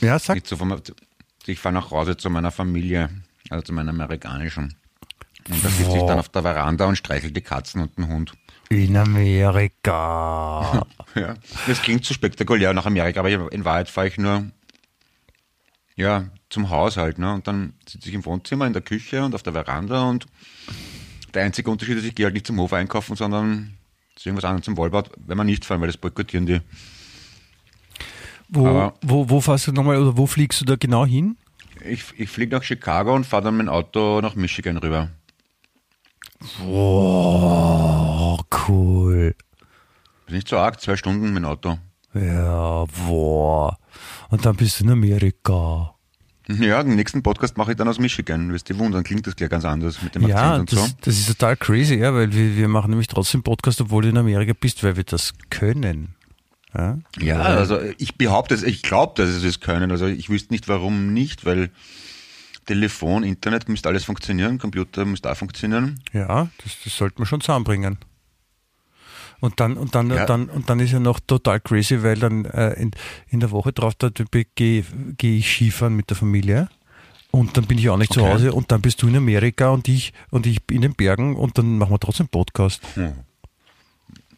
Ja, sag. zu, ich fahre nach Hause zu meiner Familie, also zu meiner amerikanischen. Und da sitze ich dann auf der Veranda und streichel die Katzen und den Hund. In Amerika. Ja, das klingt zu spektakulär nach Amerika, aber in Wahrheit fahre ich nur ja, zum Haushalt. Ne? Und dann sitze ich im Wohnzimmer, in der Küche und auf der Veranda und der einzige Unterschied ist, ich gehe halt nicht zum Hof einkaufen, sondern zu irgendwas anderes zum Wallbad, wenn wir nicht fahren, weil das boykottieren die. Wo, Aber- wo, wo fährst du nochmal oder wo fliegst du da genau hin? Ich, ich fliege nach Chicago und fahre dann mit dem Auto nach Michigan rüber. Oh, cool. Ist nicht so arg, zwei Stunden mit dem Auto. Ja, boah. Und dann bist du in Amerika. Ja, den nächsten Podcast mache ich dann aus Michigan. Wirst du wundern, klingt das gleich ganz anders mit dem Akzent Ja, und das, so. das ist total crazy, ja, weil wir, wir machen nämlich trotzdem Podcast, obwohl du in Amerika bist, weil wir das können. Ja, Ja, also ich behaupte es, ich glaube, dass es es können. Also ich wüsste nicht, warum nicht, weil Telefon, Internet müsste alles funktionieren, Computer müsste auch funktionieren. ja das, das sollten wir schon zusammenbringen. Und dann, und dann, Ja. dann, und dann ist ja noch total crazy, weil dann äh, in, in der Woche drauf, da gehe geh ich Skifahren mit der Familie. Und dann bin ich auch nicht zu Okay. Hause und dann bist du in Amerika und ich und ich in den Bergen und dann machen wir trotzdem Podcast.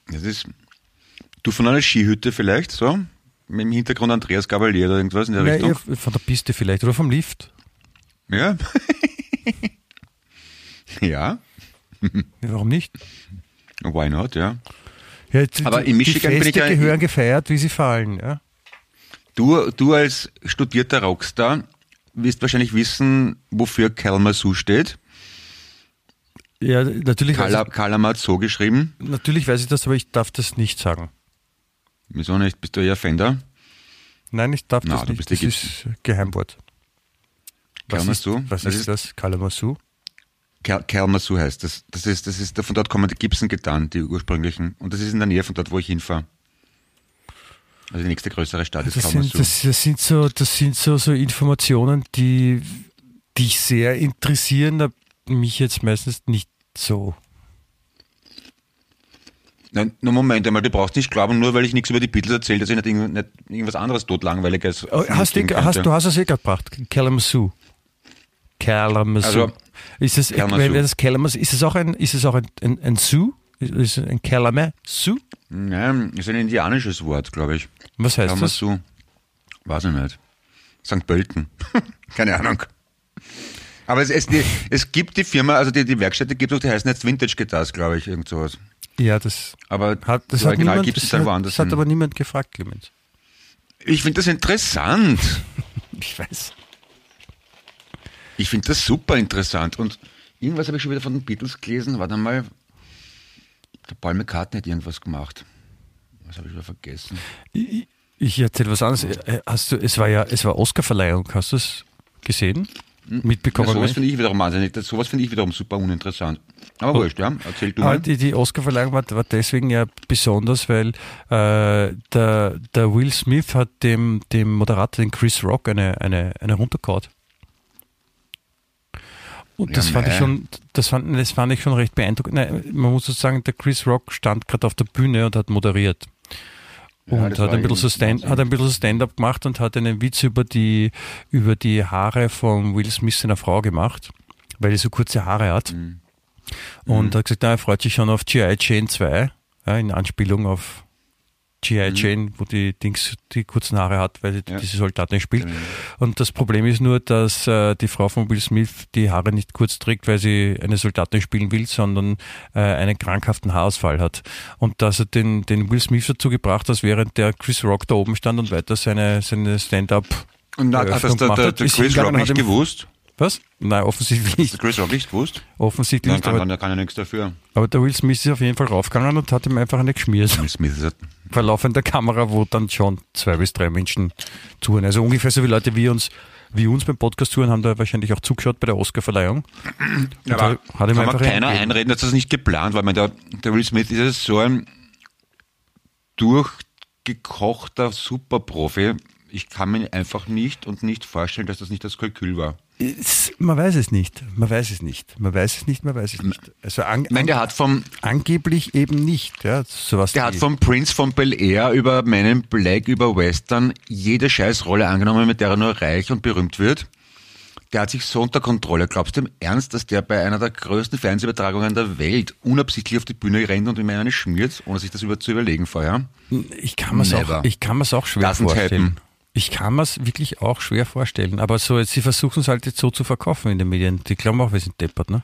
Das ist, du von einer Skihütte vielleicht, so? Mit dem Hintergrund Andreas Gabalier oder irgendwas in der Nein, Richtung? von der Piste vielleicht oder vom Lift. Ja. ja, Ja, Warum nicht? why not, ja. Ja, jetzt- Aber die, in Michigan die bin ich ja- gehören gefeiert, wie sie fallen. Ja? Du, du als studierter Rockstar wirst wahrscheinlich wissen, wofür Kalamazoo steht. Ja, natürlich, Kala, Kalamazoo geschrieben. ich, natürlich weiß ich das, aber ich darf das nicht sagen. Wieso nicht? Bist du eher Fender? Nein, ich darf Na, das du nicht. bist Das die- ist Geheimwort. Was ist, Kalamazoo? was Das ist das? Kalamazoo? Kal- Kalamazoo heißt das. Das ist, das ist, von dort kommen die Gibson getan, die ursprünglichen. Und das ist in der Nähe von dort, wo ich hinfahre. Also die nächste größere Stadt ist Das sind, Kalamazoo. das, das sind so, das sind so, so Informationen, die dich sehr interessieren, aber mich jetzt meistens nicht so. Nein, nur Moment einmal, du brauchst nicht glauben, nur weil ich nichts über die Beatles erzähle, dass ich nicht, irgend- nicht irgendwas anderes totlangweiliges Oh, hast du, erzählen hast, du hast es eh gebracht. Kalamazoo. Kalamazoo. Also, ist es, Kalamazoo. das Kalamazoo, ist es auch ein, ist es auch ein, ein, ein Sioux? Ist es ein Kalamazoo? Nein, ist ein indianisches Wort, glaube ich. Was heißt das? Kalamazoo. Weiß ich nicht. St. Pölten. Keine Ahnung. Aber es, es, die, es gibt die Firma, also die, die Werkstätte gibt es auch, die heißen jetzt Vintage Guitars, glaube ich, irgend sowas. Ja, das Aber hat, das das hat Original gibt es das hat, woanders. das hat hin. aber niemand gefragt, Clemens. ich finde das interessant. Ich weiß. Ich finde das super interessant. Und irgendwas habe ich schon wieder von den Beatles gelesen. Warte mal. Der Paul McCartney hat irgendwas gemacht. Was habe ich wieder vergessen? Ich, ich erzähle was anderes. Äh, Hast du, es war ja, es war Oscarverleihung. Hast du es gesehen? Ja, Mitbekommen? sowas finde ich wiederum wahnsinnig. Das, sowas finde ich wiederum super uninteressant. Aber wurscht, ja. Erzähl du Ah, mal. die, die Oscarverleihung war, war deswegen ja besonders, weil äh, der, der Will Smith hat dem, dem Moderator, den Chris Rock, eine, eine, eine runtergehauen. Und Ja, das fand ich schon, das fand, das fand ich schon recht beeindruckend. Nein, man muss so sagen, der Chris Rock stand gerade auf der Bühne und hat moderiert. Ja, Und hat ein, bisschen so Stand, hat ein bisschen so Stand-up gemacht und hat einen Witz über die, über die Haare von Will Smith seiner Frau gemacht, weil er so kurze Haare hat. Mhm. Und hat gesagt, na, er freut sich schon auf G.I. Jane 2, ja, in Anspielung auf G.I. Jane, wo die Dings die kurzen Haare hat, weil sie Mhm. Ja. diese Soldatin spielt. Genau. Und das Problem ist nur, dass äh, die Frau von Will Smith die Haare nicht kurz trägt, weil sie eine Soldatin spielen will, sondern äh, einen krankhaften Haarausfall hat. Und dass er den, den Will Smith dazu gebracht hat, während der Chris Rock da oben stand und weiter seine, seine Stand-up Und hat, das der, der, hat, der Chris Rock nicht gewusst? Was? Nein, offensichtlich nicht. Chris Rock nicht gewusst? Offensichtlich Dann nicht. kann, Aber, dann kann er nichts dafür. aber der Will Smith ist auf jeden Fall raufgegangen und hat ihm einfach eine geschmiert. Will Smith ist Vor laufender Kamera, wo dann schon zwei bis drei Menschen zuhören. Also ungefähr so viele Leute wie uns, wie uns beim Podcast touren, haben da wahrscheinlich auch zugeschaut bei der Oscarverleihung. Und aber da hat ihm kann man keiner reingegeben. einreden, dass das nicht geplant war. Ich meine, der, der Will Smith ist ja so ein durchgekochter Superprofi. Ich kann mir einfach nicht und nicht vorstellen, dass das nicht das Kalkül war. Es- Man weiß es nicht. Man weiß es nicht. Man weiß es nicht, man weiß es nicht. Also an, meine, der hat vom, angeblich eben nicht. Ja, sowas der hat vom Prince von Bel Air über Men in Black, über Western jede Scheißrolle angenommen, mit der er nur reich und berühmt wird. Der hat sich so unter Kontrolle. Glaubst du im Ernst, dass der bei einer der größten Fernsehübertragungen der Welt unabsichtlich auf die Bühne rennt und ihm eine schmiert, ohne sich das über zu überlegen vorher? Ich kann mir auch, Never. ich kann mir's auch schwer Doesn't vorstellen. happen. Ich kann mir es wirklich auch schwer vorstellen. Aber so, sie versuchen es halt jetzt so zu verkaufen in den Medien. Die glauben auch, wir sind deppert, ne?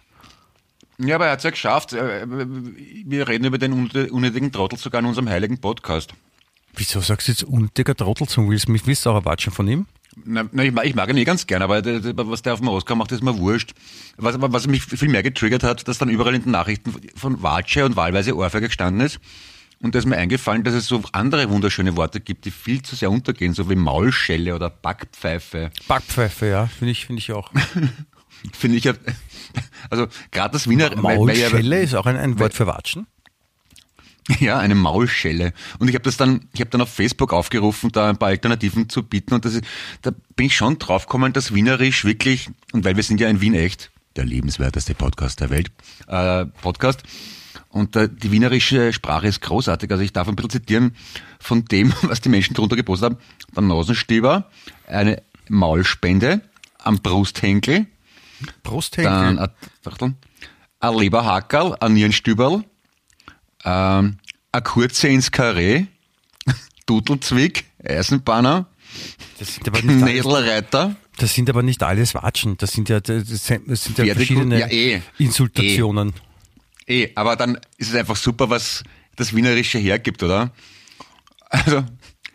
Ja, aber er hat es ja geschafft. Äh, Wir reden über den unnötigen Trottel sogar in unserem heiligen Podcast. Wieso sagst du jetzt unnötiger Trottel zum Will Smith? Willst du auch erwatschen von ihm? Na, na, ich, mag, ich mag ihn eh ganz gern, aber was der auf dem Oscar macht, ist mir wurscht. Was, was mich viel mehr getriggert hat, dass dann überall in den Nachrichten von Watsche und wahlweise Ohrfeige gestanden ist. Und da ist mir eingefallen, dass es so andere wunderschöne Worte gibt, die viel zu sehr untergehen, so wie Maulschelle oder Backpfeife. Backpfeife, ja, finde ich, finde ich auch. Finde ich ja, also gerade das Wiener... weil- weil ja- Maulschelle ist auch ein, ein Wort für Watschen. Ja, eine Maulschelle. Und ich habe das dann, ich habe dann auf Facebook aufgerufen, da ein paar Alternativen zu bieten. Und das ist, da bin ich schon draufgekommen, dass Wienerisch wirklich, und weil wir sind ja in Wien echt, der lebenswerteste Podcast der Welt, äh, Podcast. Und äh, die wienerische Sprache ist großartig. Also ich darf ein bisschen zitieren von dem, was die Menschen drunter gepostet haben. Der Nasenstieber, eine Maulspende am Brusthenkel, Brusthänkel. dann ein, Achtung, ein Leberhackerl, ein Nierenstüberl, ähm, ein Kurze ins Karree, Dudelzwick, Eisenbahner, Das sind aber nicht alles, Nädelreiter. das sind aber nicht alles Watschen. Das sind ja, das sind, ja verschiedene ja, eh. Insultationen. Eh, aber dann ist es einfach super, was das Wienerische hergibt, oder? Also,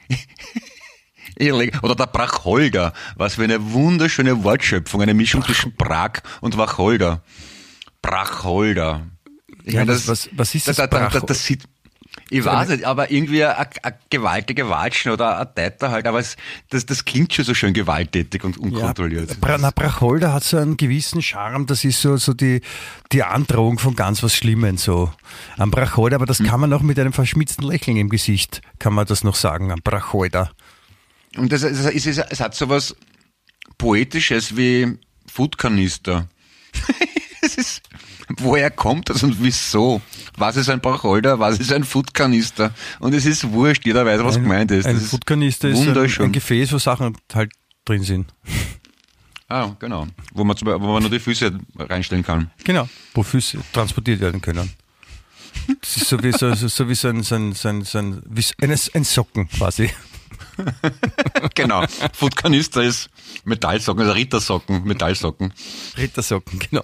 oder der Bracholder, was für eine wunderschöne Wortschöpfung, eine Mischung zwischen Prag und Wacholder. Bracholder. Ich Ja, was- was- was ist das das? Das, das, Brach- das sieht, ich weiß nicht, aber irgendwie ein, ein gewaltiger Watschen oder ein Teiter halt, aber es, das, das klingt schon so schön gewalttätig und unkontrolliert. Bra na, Bracholder hat so einen gewissen Charme, das ist so, so die, die Androhung von ganz was Schlimmem so. Am Bracholder, aber das Hm. kann man auch mit einem verschmitzten Lächeln im Gesicht, kann man das noch sagen, am Bracholder. Und das, es, es, es, es hat so was Poetisches wie Foodkanister. es ist, woher kommt das und wieso? Was ist ein Bracholder, was ist ein Foodkanister? Und es ist wurscht, jeder weiß, was ein, gemeint ist. Ein Das ist Foodkanister ist ein, ein Gefäß, wo Sachen halt drin sind. ah, genau. Wo man, zum Beispiel, wo man nur die Füße reinstellen kann. Genau, wo Füße transportiert werden können. Das ist so wie so, so, wie so ein, so ein, so ein, so ein, wie so ein, ein Socken quasi. genau. Foodkanister ist Metallsocken, also Rittersocken, Metallsocken. Rittersocken, genau.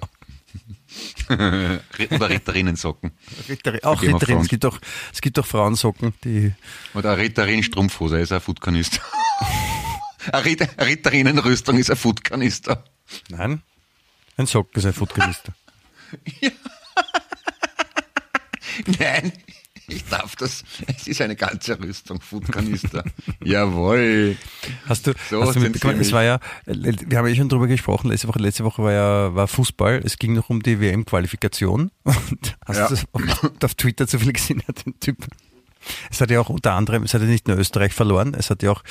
Oder Ritterinnensocken. Ritter, auch Game of Ritterin. Thrones. Es gibt auch, es gibt auch Frauensocken, die Oder eine Ritterin-Strumpfhose ist ein Foodkanister. eine Ritter- eine Ritterinnenrüstung ist ein Foodkanister. Nein, ein Socken ist ein Foodkanister. Nein, ich darf das. Es ist eine ganze Rüstung, Foodkanister. Jawohl. Hast du, So hast du mitbekommen, es war ja, wir haben ja schon drüber gesprochen, letzte Woche, letzte Woche war ja war Fußball, es ging noch um die WM-Qualifikation. Und hast Ja. du das auf, Twitter zufällig gesehen, hat den Typ. Es hat ja auch unter anderem, es hat ja nicht nur Österreich verloren, es hat ja auch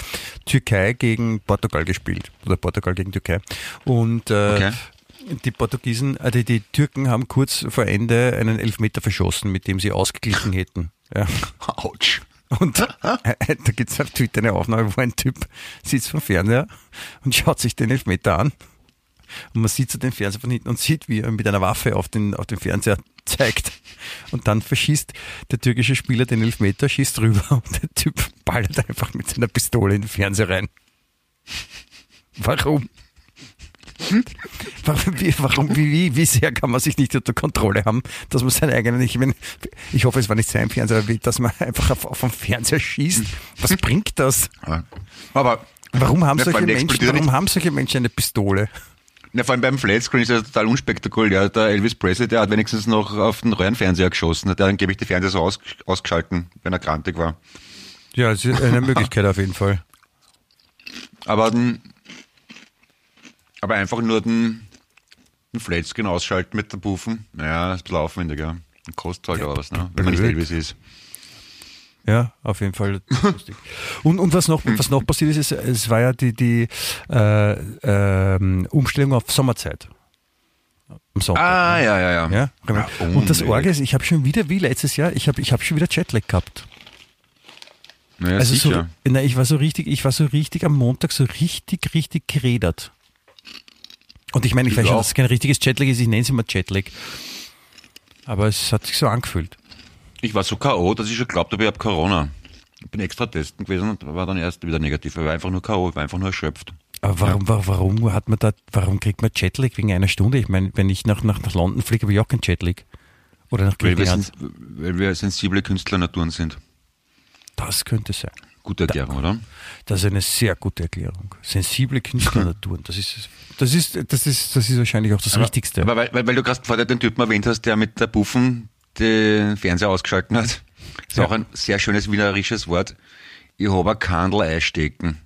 Türkei gegen Portugal gespielt. Oder Portugal gegen Türkei. Und äh, Okay. Die Portugiesen, äh, die, die Türken haben kurz vor Ende einen Elfmeter verschossen, mit dem sie ausgeglichen hätten. Ja. Autsch. Und äh, da gibt es auf Twitter eine Aufnahme, wo ein Typ sitzt vom Fernseher und schaut sich den Elfmeter an. Und man sieht so den Fernseher von hinten und sieht, wie er mit einer Waffe auf den, auf den Fernseher zeigt. Und dann verschießt der türkische Spieler den Elfmeter, schießt rüber und der Typ ballert einfach mit seiner Pistole in den Fernseher rein. Warum? Warum, wie, warum wie, wie, wie sehr kann man sich nicht unter Kontrolle haben, dass man seine eigenen, ich, meine, ich hoffe, es war nicht sein Fernseher, dass man einfach auf, auf den Fernseher schießt. Was bringt das? Aber, aber Warum haben, Ja, vor solche Menschen, warum haben solche Menschen eine Pistole? na, vor allem beim Flatscreen ist das total unspektakulär. Der Elvis Presley, der hat wenigstens noch auf den Röhrenfernseher geschossen. Der hat angeblich die Fernseher so aus, ausgeschalten, wenn er krantig war. Ja, das ist eine Möglichkeit auf jeden Fall. Aber, den, aber einfach nur den, den Flatscreen ausschalten mit der Puffen, naja, ist ein bisschen aufwendiger. Kostet halt auch was, ne? wenn man nicht blöd. Elvis ist. Ja, auf jeden Fall lustig. Und, und was noch, was noch passiert ist, ist, es war ja die, die äh, ähm, Umstellung auf Sommerzeit. Am Sonntag. Ah, ja, ja, ja. Ja, Ja, und das unnötig. Orge ist, ich habe schon wieder, wie letztes Jahr, ich habe ich hab schon wieder Jetlag gehabt. Naja, Also so, sicher. na, ich war so richtig, ich war so richtig am Montag so richtig, richtig geredert. Und ich meine, ich Ich weiß schon, dass es kein richtiges Jetlag ist, ich nenne es immer Jetlag. Aber es hat sich so angefühlt. Ich war so K.O., dass ich schon glaubt habe, ich habe Corona. Ich bin extra testen gewesen und war dann erst wieder negativ. Ich war einfach nur K.O., ich war einfach nur erschöpft. Aber warum, wa- warum hat man da, warum kriegt man Jetlag wegen einer Stunde? Ich meine, wenn ich nach, nach, nach London fliege, habe ich auch keinen Jetlag. Oder nach Weil wir, Griechenland. sens- weil wir sensible Künstlernaturen sind. Das könnte sein. Gute Erklärung, oder? Das ist eine sehr gute Erklärung. Sensible Künstlernaturen. Das ist, das ist, das ist, das ist wahrscheinlich auch das Wichtigste. Aber weil, weil, weil du gerade vorher den Typen erwähnt hast, der mit der Puffen den Fernseher ausgeschalten hat. Ist auch ein sehr schönes wienerisches Wort. Ich habe ein Kandel einstecken.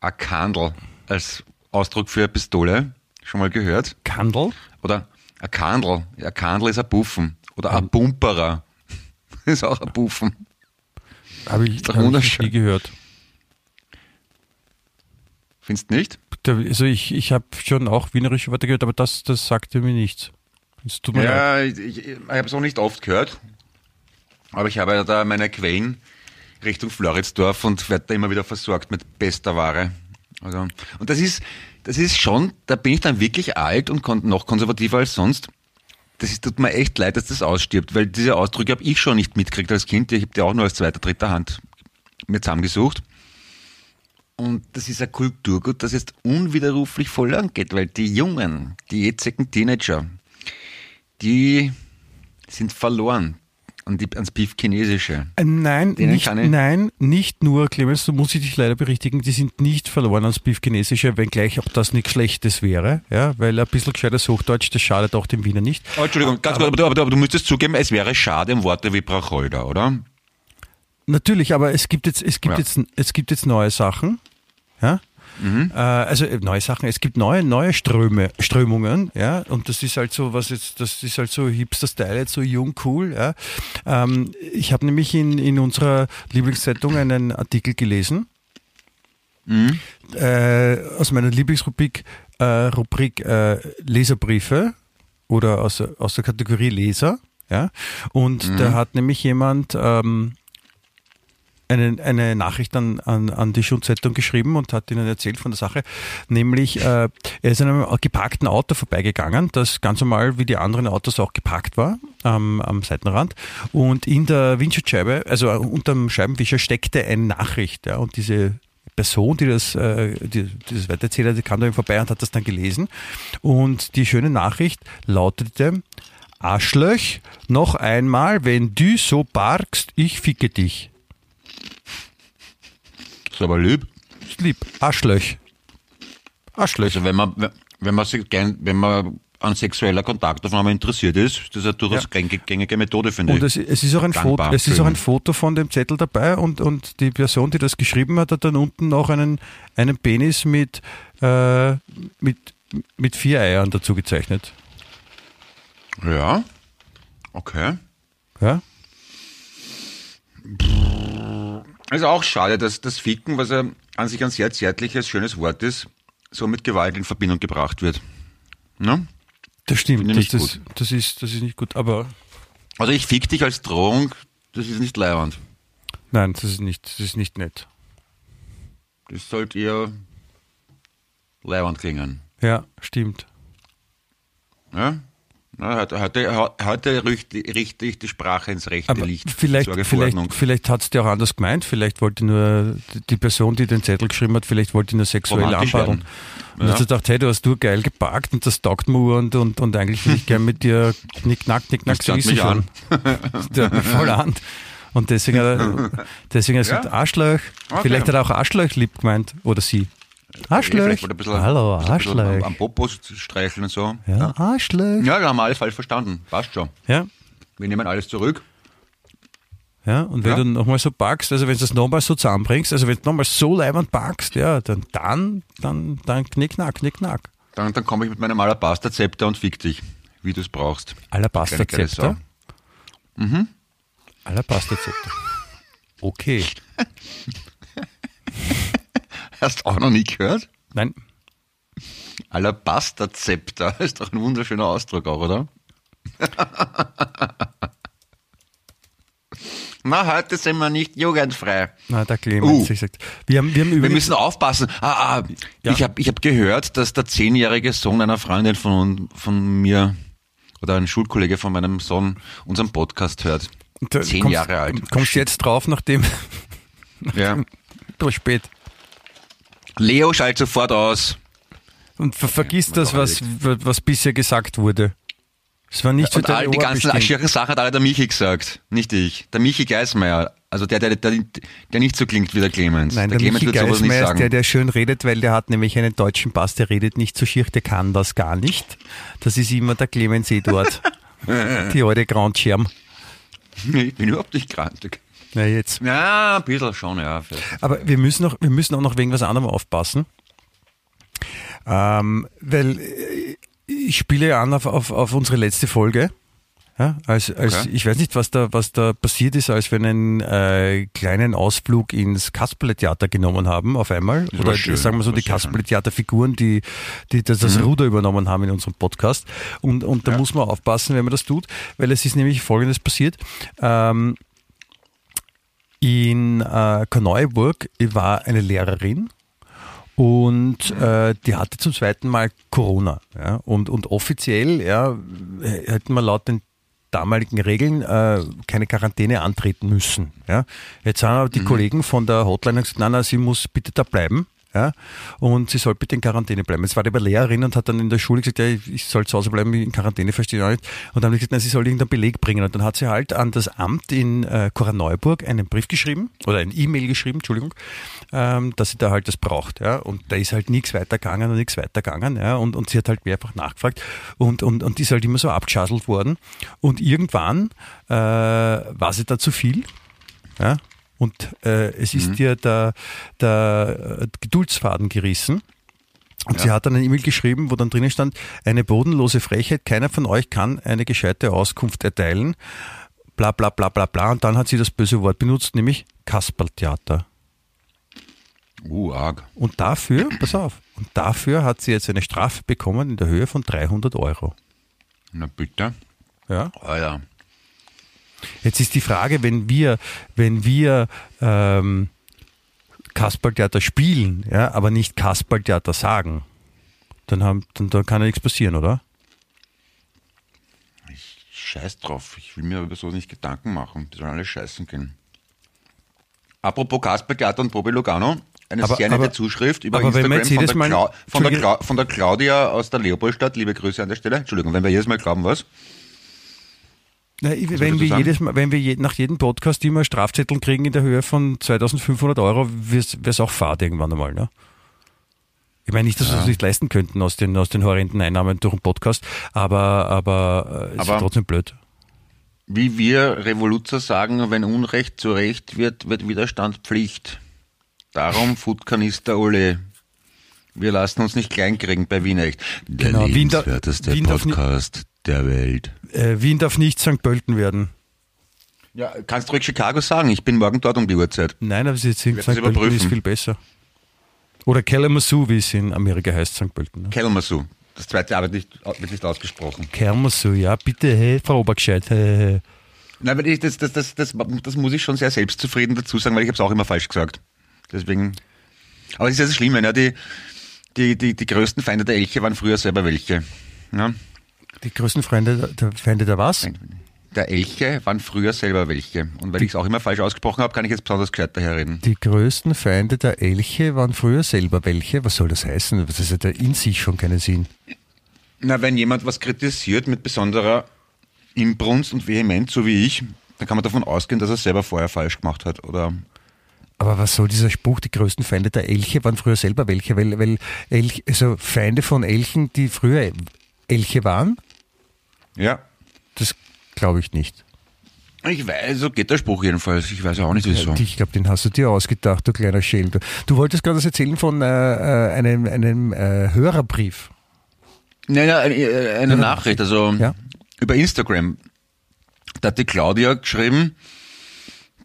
Ein Kandel als Ausdruck für eine Pistole. Schon mal gehört? Kandel? Oder ein Kandel. Ja, ein Kandel ist ein Buffen. Oder ein Pumperer. ist auch ein Buffen. Habe ich, hab ich nie gehört. Findest du nicht? Also ich, ich habe schon auch wienerische Worte gehört, aber das, das sagte mir nichts. Es tut mir leid. Ja, ich, ich, ich habe es auch nicht oft gehört. Aber ich habe da meine Quellen Richtung Floridsdorf und werde da immer wieder versorgt mit bester Ware. Also, und das ist, das ist schon, da bin ich dann wirklich alt und noch konservativer als sonst. Das ist, tut mir echt leid, dass das ausstirbt, weil diese Ausdrücke habe ich schon nicht mitgekriegt als Kind. Ich habe die auch nur als zweiter, dritter Hand mir zusammengesucht. Und das ist ein Kulturgut, das jetzt unwiderruflich verloren geht, weil die Jungen, die jetzigen Teenager, die sind verloren. Und die ans Pief Chinesische. Äh, Nein, Denen nicht, nein, nicht nur, Clemens, du musst dich leider berichtigen, die sind nicht verloren ans Beef-Chinesische, wenngleich auch das nichts Schlechtes wäre, ja, weil ein bisschen gescheites Hochdeutsch, das schadet auch dem Wiener nicht. Oh, Entschuldigung, ganz kurz, aber, du- aber, du- aber du müsstest zugeben, es wäre schade im Worte wie Bracholder, oder? Natürlich, aber es gibt jetzt, es gibt Ja. jetzt, es gibt jetzt neue Sachen. Ja? Mhm. Äh, also äh, neue Sachen, es gibt neue, neue Ströme, Strömungen, ja, und das ist halt so, was jetzt, das ist halt so Hipster-Style, jetzt so jung, cool, ja. Ähm, ich habe nämlich in, in unserer Lieblingszeitung einen Artikel gelesen, äh, aus meiner Lieblingsrubrik, äh, Rubrik äh, Leserbriefe oder aus, aus der Kategorie Leser, ja, und da hat nämlich jemand, ähm, eine, eine Nachricht an, an, an die Schulzeitung geschrieben und hat ihnen erzählt von der Sache. Nämlich, äh, er ist an einem geparkten Auto vorbeigegangen, das ganz normal wie die anderen Autos auch geparkt war am, am Seitenrand. Und in der Windschutzscheibe, also unterm Scheibenwischer, steckte eine Nachricht. Ja, und diese Person, die das, äh, die, dieses weitererzählt hat, die kam da vorbei und hat das dann gelesen. Und die schöne Nachricht lautete, Arschlöch, noch einmal, wenn du so parkst, ich ficke dich. Ist aber lieb. Ist lieb. Arschlöch. Arschlöch. Also wenn man, wenn man sich gern, wenn man an sexueller Kontaktaufnahme interessiert ist, ist das eine durchaus Ja. gängige, Methode, finde Und ich. es, es, ist auch ein Foto, es ist auch ein. Foto von dem Zettel dabei und, und die Person, die das geschrieben hat, hat dann unten noch einen, einen Penis mit, äh, mit, mit vier Eiern dazu gezeichnet. Ja. Okay. Ja? Also auch schade, dass das Ficken, was ja an sich ein sehr zärtliches, schönes Wort ist, so mit Gewalt in Verbindung gebracht wird. Ne? Das stimmt. Das, das, nicht das, ist, das ist nicht gut. Aber Also ich fick dich als Drohung, das ist nicht leibend. nein, das ist nicht, das ist nicht nett. Das sollte eher leibend klingen. Ja, stimmt. Ja? Heute, heute, richte, richte ich die Sprache ins rechte Aber Licht. vielleicht, vielleicht, vielleicht hat es dir auch anders gemeint. Vielleicht wollte nur die Person, die den Zettel geschrieben hat, vielleicht wollte nur sexuell werden. Und Ja. hat gedacht, hey, du hast du geil geparkt und das taugt mir und, und, und eigentlich will ich gern mit dir knickknack, knickknack, so ist sie mich schon. Das tut mich voll an. Und deswegen, hat deswegen hat er gesagt, Ja. Arschloch. Okay. Vielleicht hat er auch Arschloch lieb gemeint. Oder sie. Arschloch. Vielleicht ein bisschen, Hallo, ein bisschen am, Popo streicheln und so. Ja, Arschloch. Ja, wir haben alles falsch verstanden. Passt schon. Ja. Wir nehmen alles zurück. Ja, und wenn Ja. du nochmal so packst, also wenn du das nochmal so zusammenbringst, also wenn du nochmal so leibend packst, ja, dann, dann, dann, dann knickknack, knickknack. Dann, dann komme ich mit meinem Alabaster-Zepter und fick dich, wie du es brauchst. Alabaster Kleine geile Zepter. Mhm. Alabaster Zepter. Okay. Hast auch noch nie gehört? Nein, Alabaster-Zepter ist doch ein wunderschöner Ausdruck auch, oder? Na, heute sind wir nicht jugendfrei. na, der Clemens, Uh. ich sagt, wir haben, wir haben Wir müssen aufpassen. Ah, ah, Ja. Ich habe ich hab gehört, dass der zehnjährige Sohn einer Freundin von, von mir oder ein Schulkollege von meinem Sohn unseren Podcast hört. zehn kommst, Jahre alt. Kommst jetzt drauf, nachdem, Ja. du spät. Leo schalt sofort aus. Und ver vergiss Ja, das, was, was bisher gesagt wurde. Es war nicht für Und all die Ohr ganzen bestimmt. schieren Sachen hat alle der Michi gesagt, nicht ich. Der Michi Geismeier, also der, der, der, der nicht so klingt wie der Clemens. Nein, der, der, Clemens Michi wird sowas nicht Geismeier ist sagen. der, der schön redet, weil der hat nämlich einen deutschen Pass, der redet nicht so schier, der kann das gar nicht. Das ist immer der Clemens Eduard. Die alte Grandschirm. Ich bin überhaupt nicht grantig. Na jetzt. Ja, ein bisschen schon, ja. Aber wir müssen, auch, wir müssen auch noch wegen was anderem aufpassen. Ähm, weil äh, ich spiele ja an auf, auf, auf unsere letzte Folge. Ja, als, als Okay. ich weiß nicht, was da, was da passiert ist, als wir einen äh, kleinen Ausflug ins Kasperle-Theater genommen haben auf einmal. Das Oder schön, sagen wir so, die. Kasperle-Theater-Figuren, die, die das, das Ruder übernommen haben in unserem Podcast. Und, und da Ja. muss man aufpassen, wenn man das tut, weil es ist nämlich Folgendes passiert. Ähm, in äh, Korneuburg war eine Lehrerin und äh, die hatte zum zweiten Mal Corona. Ja? Und, und offiziell ja, hätten wir laut den damaligen Regeln äh, keine Quarantäne antreten müssen. Ja? Jetzt haben aber die Kollegen von der Hotline gesagt, nein, nein, sie muss bitte da bleiben. Ja, und sie soll bitte in Quarantäne bleiben. Jetzt war die aber Lehrerin und hat dann in der Schule gesagt, ja, ich soll zu Hause bleiben, in Quarantäne verstehe ich auch nicht. Und dann haben die gesagt, nein, sie soll irgendeinen Beleg bringen. Und dann hat sie halt an das Amt in äh, Korneuburg einen Brief geschrieben, oder ein E-Mail geschrieben, Entschuldigung, ähm, dass sie da halt das braucht. Ja. Und da ist halt nichts weitergegangen und nichts weitergegangen. Ja. Und, und sie hat halt mehrfach nachgefragt. Und, und, und die ist halt immer so abgeschasselt worden. Und irgendwann äh, war sie da zu viel. Ja? Und äh, es ist ihr der, der äh, Geduldsfaden gerissen. Und sie hat dann eine E-Mail geschrieben, wo dann drinnen stand, eine bodenlose Frechheit, keiner von euch kann eine gescheite Auskunft erteilen. Bla bla bla bla bla. Und dann hat sie das böse Wort benutzt, nämlich Kasperltheater. Uh, arg. Und dafür, pass auf, und dafür hat sie jetzt eine Strafe bekommen in der Höhe von 300 Euro. Na bitte. Ja? Ah ja. Jetzt ist die Frage, wenn wir, wenn wir ähm, Kasperltheater spielen, ja, aber nicht Kasperltheater sagen, dann, haben, dann, dann kann ja nichts passieren, oder? Scheiß drauf. Ich will mir über sowas nicht Gedanken machen. Die sollen alle scheißen gehen. Apropos Kasper Theater und Probi Lugano. Eine Aber- sehr nette aber- Zuschrift über Instagram von, der Mal- Clau- von, der von der Claudia aus der Leopoldstadt. Liebe Grüße an der Stelle. Entschuldigung, wenn wir jedes Mal glauben, was? Na, ich- wenn, wir jedes Mal, wenn wir je, nach jedem Podcast immer Strafzettel kriegen in der Höhe von 2500 Euro, wäre es auch Fahrt irgendwann einmal. Ne? Ich meine nicht, dass wir es nicht leisten könnten aus den, aus den horrenden Einnahmen durch den Podcast, aber, aber äh, es Aber- ist trotzdem blöd. Wie wir Revoluzer sagen, wenn Unrecht zu Recht wird, wird Widerstand Pflicht. Darum Foodkanister Ole. Wir lassen uns nicht kleinkriegen bei Wien echt. Der Genau, Wien lebenswerteste Wien Podcast der Welt. Äh, Wien darf nicht St. Pölten werden. Ja, kannst ruhig Chicago sagen. Ich bin morgen dort um die Uhrzeit. Nein, aber sie jetzt St. Pölten ist viel besser. Oder Kalamazoo, wie es in Amerika heißt, St. Pölten. Ne? Kalamazoo. Das zweite aber nicht, wird nicht ausgesprochen. Kalamazoo, ja, bitte, hey, Frau Obergescheit. Hey. Nein, aber ich, das, das, das, das, das muss ich schon sehr selbstzufrieden dazu sagen, weil ich habe es auch immer falsch gesagt. Deswegen. Aber es ist ja das Schlimme, ne? die, die, die, die größten Feinde der Elche waren früher selber welche. Ne? Die größten Freunde der, Feinde der was? Der Elche waren früher selber welche. Und weil ich es auch immer falsch ausgesprochen habe, kann ich jetzt besonders gescheit daherreden. Die größten Feinde der Elche waren früher selber welche. Was soll das heißen? Das hat ja in sich schon keinen Sinn. Na, wenn jemand was kritisiert mit besonderer Inbrunst und Vehemenz, so wie ich, dann kann man davon ausgehen, dass er selber vorher falsch gemacht hat. Oder Aber was soll dieser Spruch, die größten Feinde der Elche waren früher selber welche? Weil, weil Elch, also Feinde von Elchen, die früher Elche waren, ja. das glaube ich nicht. Ich weiß, so geht der Spruch jedenfalls. Ich weiß auch nicht, wieso. Ich glaube, den hast du dir ausgedacht, du kleiner Schäl. Du, wolltest gerade was erzählen von äh, äh, einem, einem äh, Hörerbrief. Nein, nein, eine, eine Nachricht, also Ja. über Instagram. Da hat die Claudia geschrieben,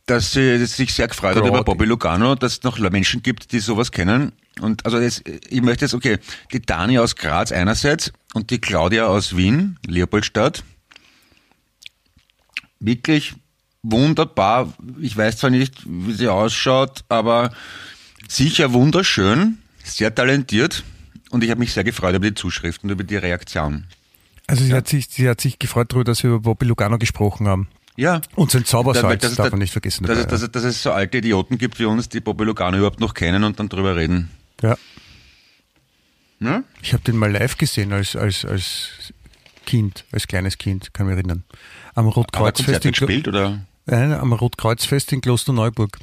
dass sie sich sehr gefreut hat Claudia. über Bobby Lugano, dass es noch Menschen gibt, die sowas kennen. Und also jetzt, ich möchte jetzt, okay, die Dani aus Graz einerseits und die Claudia aus Wien, Leopoldstadt. Wirklich wunderbar. Ich weiß zwar nicht, wie sie ausschaut, aber sicher wunderschön, sehr talentiert. Und ich habe mich sehr gefreut über die Zuschrift und über die Reaktion. Also sie, hat sich, sie hat sich gefreut darüber, dass wir über Bobby Lugano gesprochen haben. Ja. Und sein Zaubersalz das ist darf man nicht vergessen. Dass, es- dabei, dass, es- dass es so alte Idioten gibt wie uns, die Bobby Lugano überhaupt noch kennen und dann drüber reden. Ja. Ja? Ich habe den mal live gesehen als, als, als Kind, als kleines Kind, kann mich erinnern. Am Hat er Rotkreuzfest, in, gespielt oder Nein, am Rotkreuzfest in Klosterneuburg.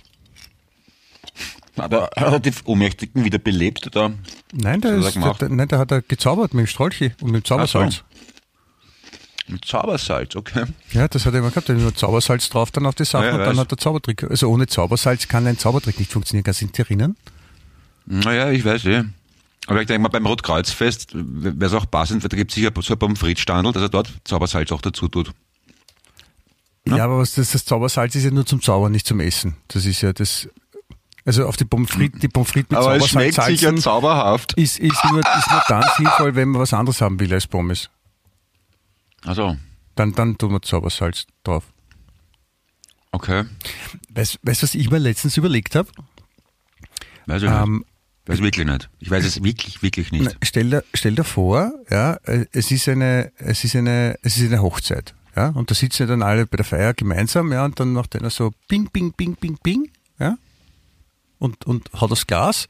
hat er, hat er die Ohnmächtigen wieder belebt? Oder? Nein, da, hat er ist, da, nein, da hat er gezaubert mit dem Strolchi und mit dem Zaubersalz. Mit Zaubersalz, okay. Ja, das hat er immer gehabt. Da nur Zaubersalz drauf dann auf die Sachen Ja, und dann weiß. hat der Zaubertrick. Also ohne Zaubersalz kann ein Zaubertrick nicht funktionieren. Kannst du dich erinnern? Naja, ich weiß eh. Aber ich denke mal, beim Rotkreuzfest wäre es auch passend, weil da gibt es sicher so ein Pommes frites Standel, dass er dort Zaubersalz auch dazu tut. Ja, aber was das, das Zaubersalz ist ja nur zum Zaubern, nicht zum Essen. Das ist ja das. Also auf die Pommes frites, die Pommes frites mit Aber es Zaubersalz schmeckt sicher zauberhaft. ist, ist, nur, ist nur dann sinnvoll, wenn man was anderes haben will als Pommes. Also, Dann, dann tun wir Zaubersalz drauf. okay. Weißt du, was ich mir letztens überlegt habe? Weiß ich nicht. Weiß wirklich nicht. Ich weiß es wirklich, wirklich nicht. Stell, dir, stell dir vor, ja, äh, es ist eine, es ist eine, es ist eine Hochzeit, ja, und da sitzen dann alle bei der Feier gemeinsam, ja, und dann macht einer so Bing, Bing, Bing, Bing, Bing, ja, und, und hat das Glas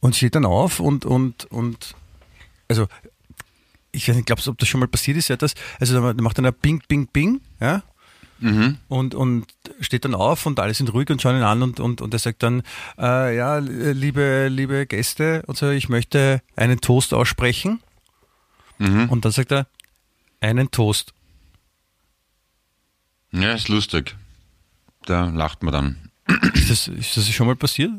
und steht dann auf und, und, und, also, ich weiß nicht, ob das schon mal passiert ist, ja, das, also da macht einer Bing, Bing, Bing, ja, und, und steht dann auf und alle sind ruhig und schauen ihn an und, und, und er sagt dann, äh, ja, liebe, liebe Gäste, und so, ich möchte einen Toast aussprechen. Und dann sagt er, einen Toast. Ja, ist lustig. Da lacht man dann. Ist das, ist das schon mal passiert?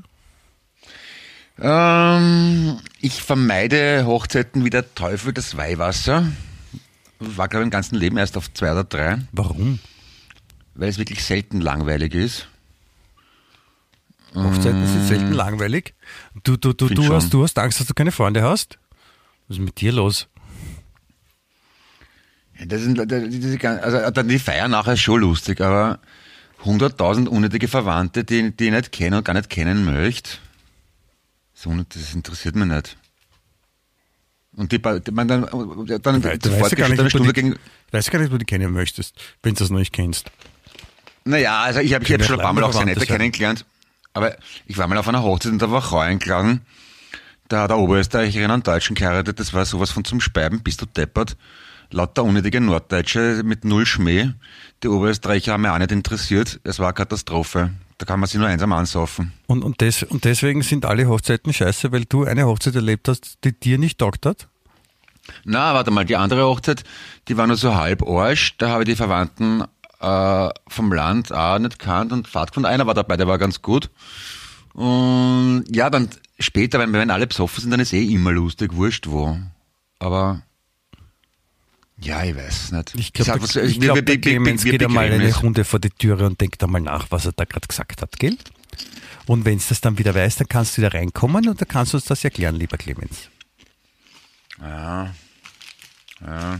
Ähm, ich vermeide Hochzeiten wie der Teufel das Weihwasser. War, glaube ich, im ganzen Leben erst auf zwei oder drei, Warum? Weil es wirklich selten langweilig ist. Hochzeiten sind selten langweilig. Du, du, du, du, hast, du hast Angst, dass du keine Freunde hast? Was ist mit dir los? Ja, Das sind, also dann die Feier nachher ist schon lustig, aber 100.000 unnötige Verwandte, die, die ich nicht kenne und gar nicht kennen möchte, so, das interessiert mich nicht. Und die, die man dann, dann Du sofort weißt ja gar nicht, eine ob du Stunde die, gegen, weißt ja gar nicht, ob du die kennen möchtest, wenn du das noch nicht kennst. Naja, also ich habe hab schon ein paar Mal auch sehr nette kennengelernt. Aber ich war mal auf einer Hochzeit und da war Frau eingeladen. Da hat eine Oberösterreicherin einen Deutschen geheiratet. Das war sowas von zum Speiben. Bist du deppert? Lauter unnötige Norddeutsche mit null Schmäh. Die Oberösterreicher haben mich auch nicht interessiert. Es war eine Katastrophe. Da kann man sich nur einsam ansaufen. Und, und, des, und deswegen sind alle Hochzeiten scheiße, weil du eine Hochzeit erlebt hast, die dir nicht taugt hat? Na, warte mal, die andere Hochzeit, die war nur so halb Arsch. Da habe ich die Verwandten äh, vom Land auch nicht kannt und Fahrt von einer war dabei, der war ganz gut. Und ja, dann später, wenn, wenn alle besoffen sind, dann ist eh immer lustig, wurscht wo. Aber ja, ich weiß nicht. Ich glaube, der, ich glaub, wie- der Clemens geht einmal eine. Runde vor die Türe und denkt einmal nach, was er da gerade gesagt hat, gell? Und wenn es das dann wieder weiß, dann kannst du wieder reinkommen und dann kannst du uns das erklären, lieber Clemens. Ja. Ja.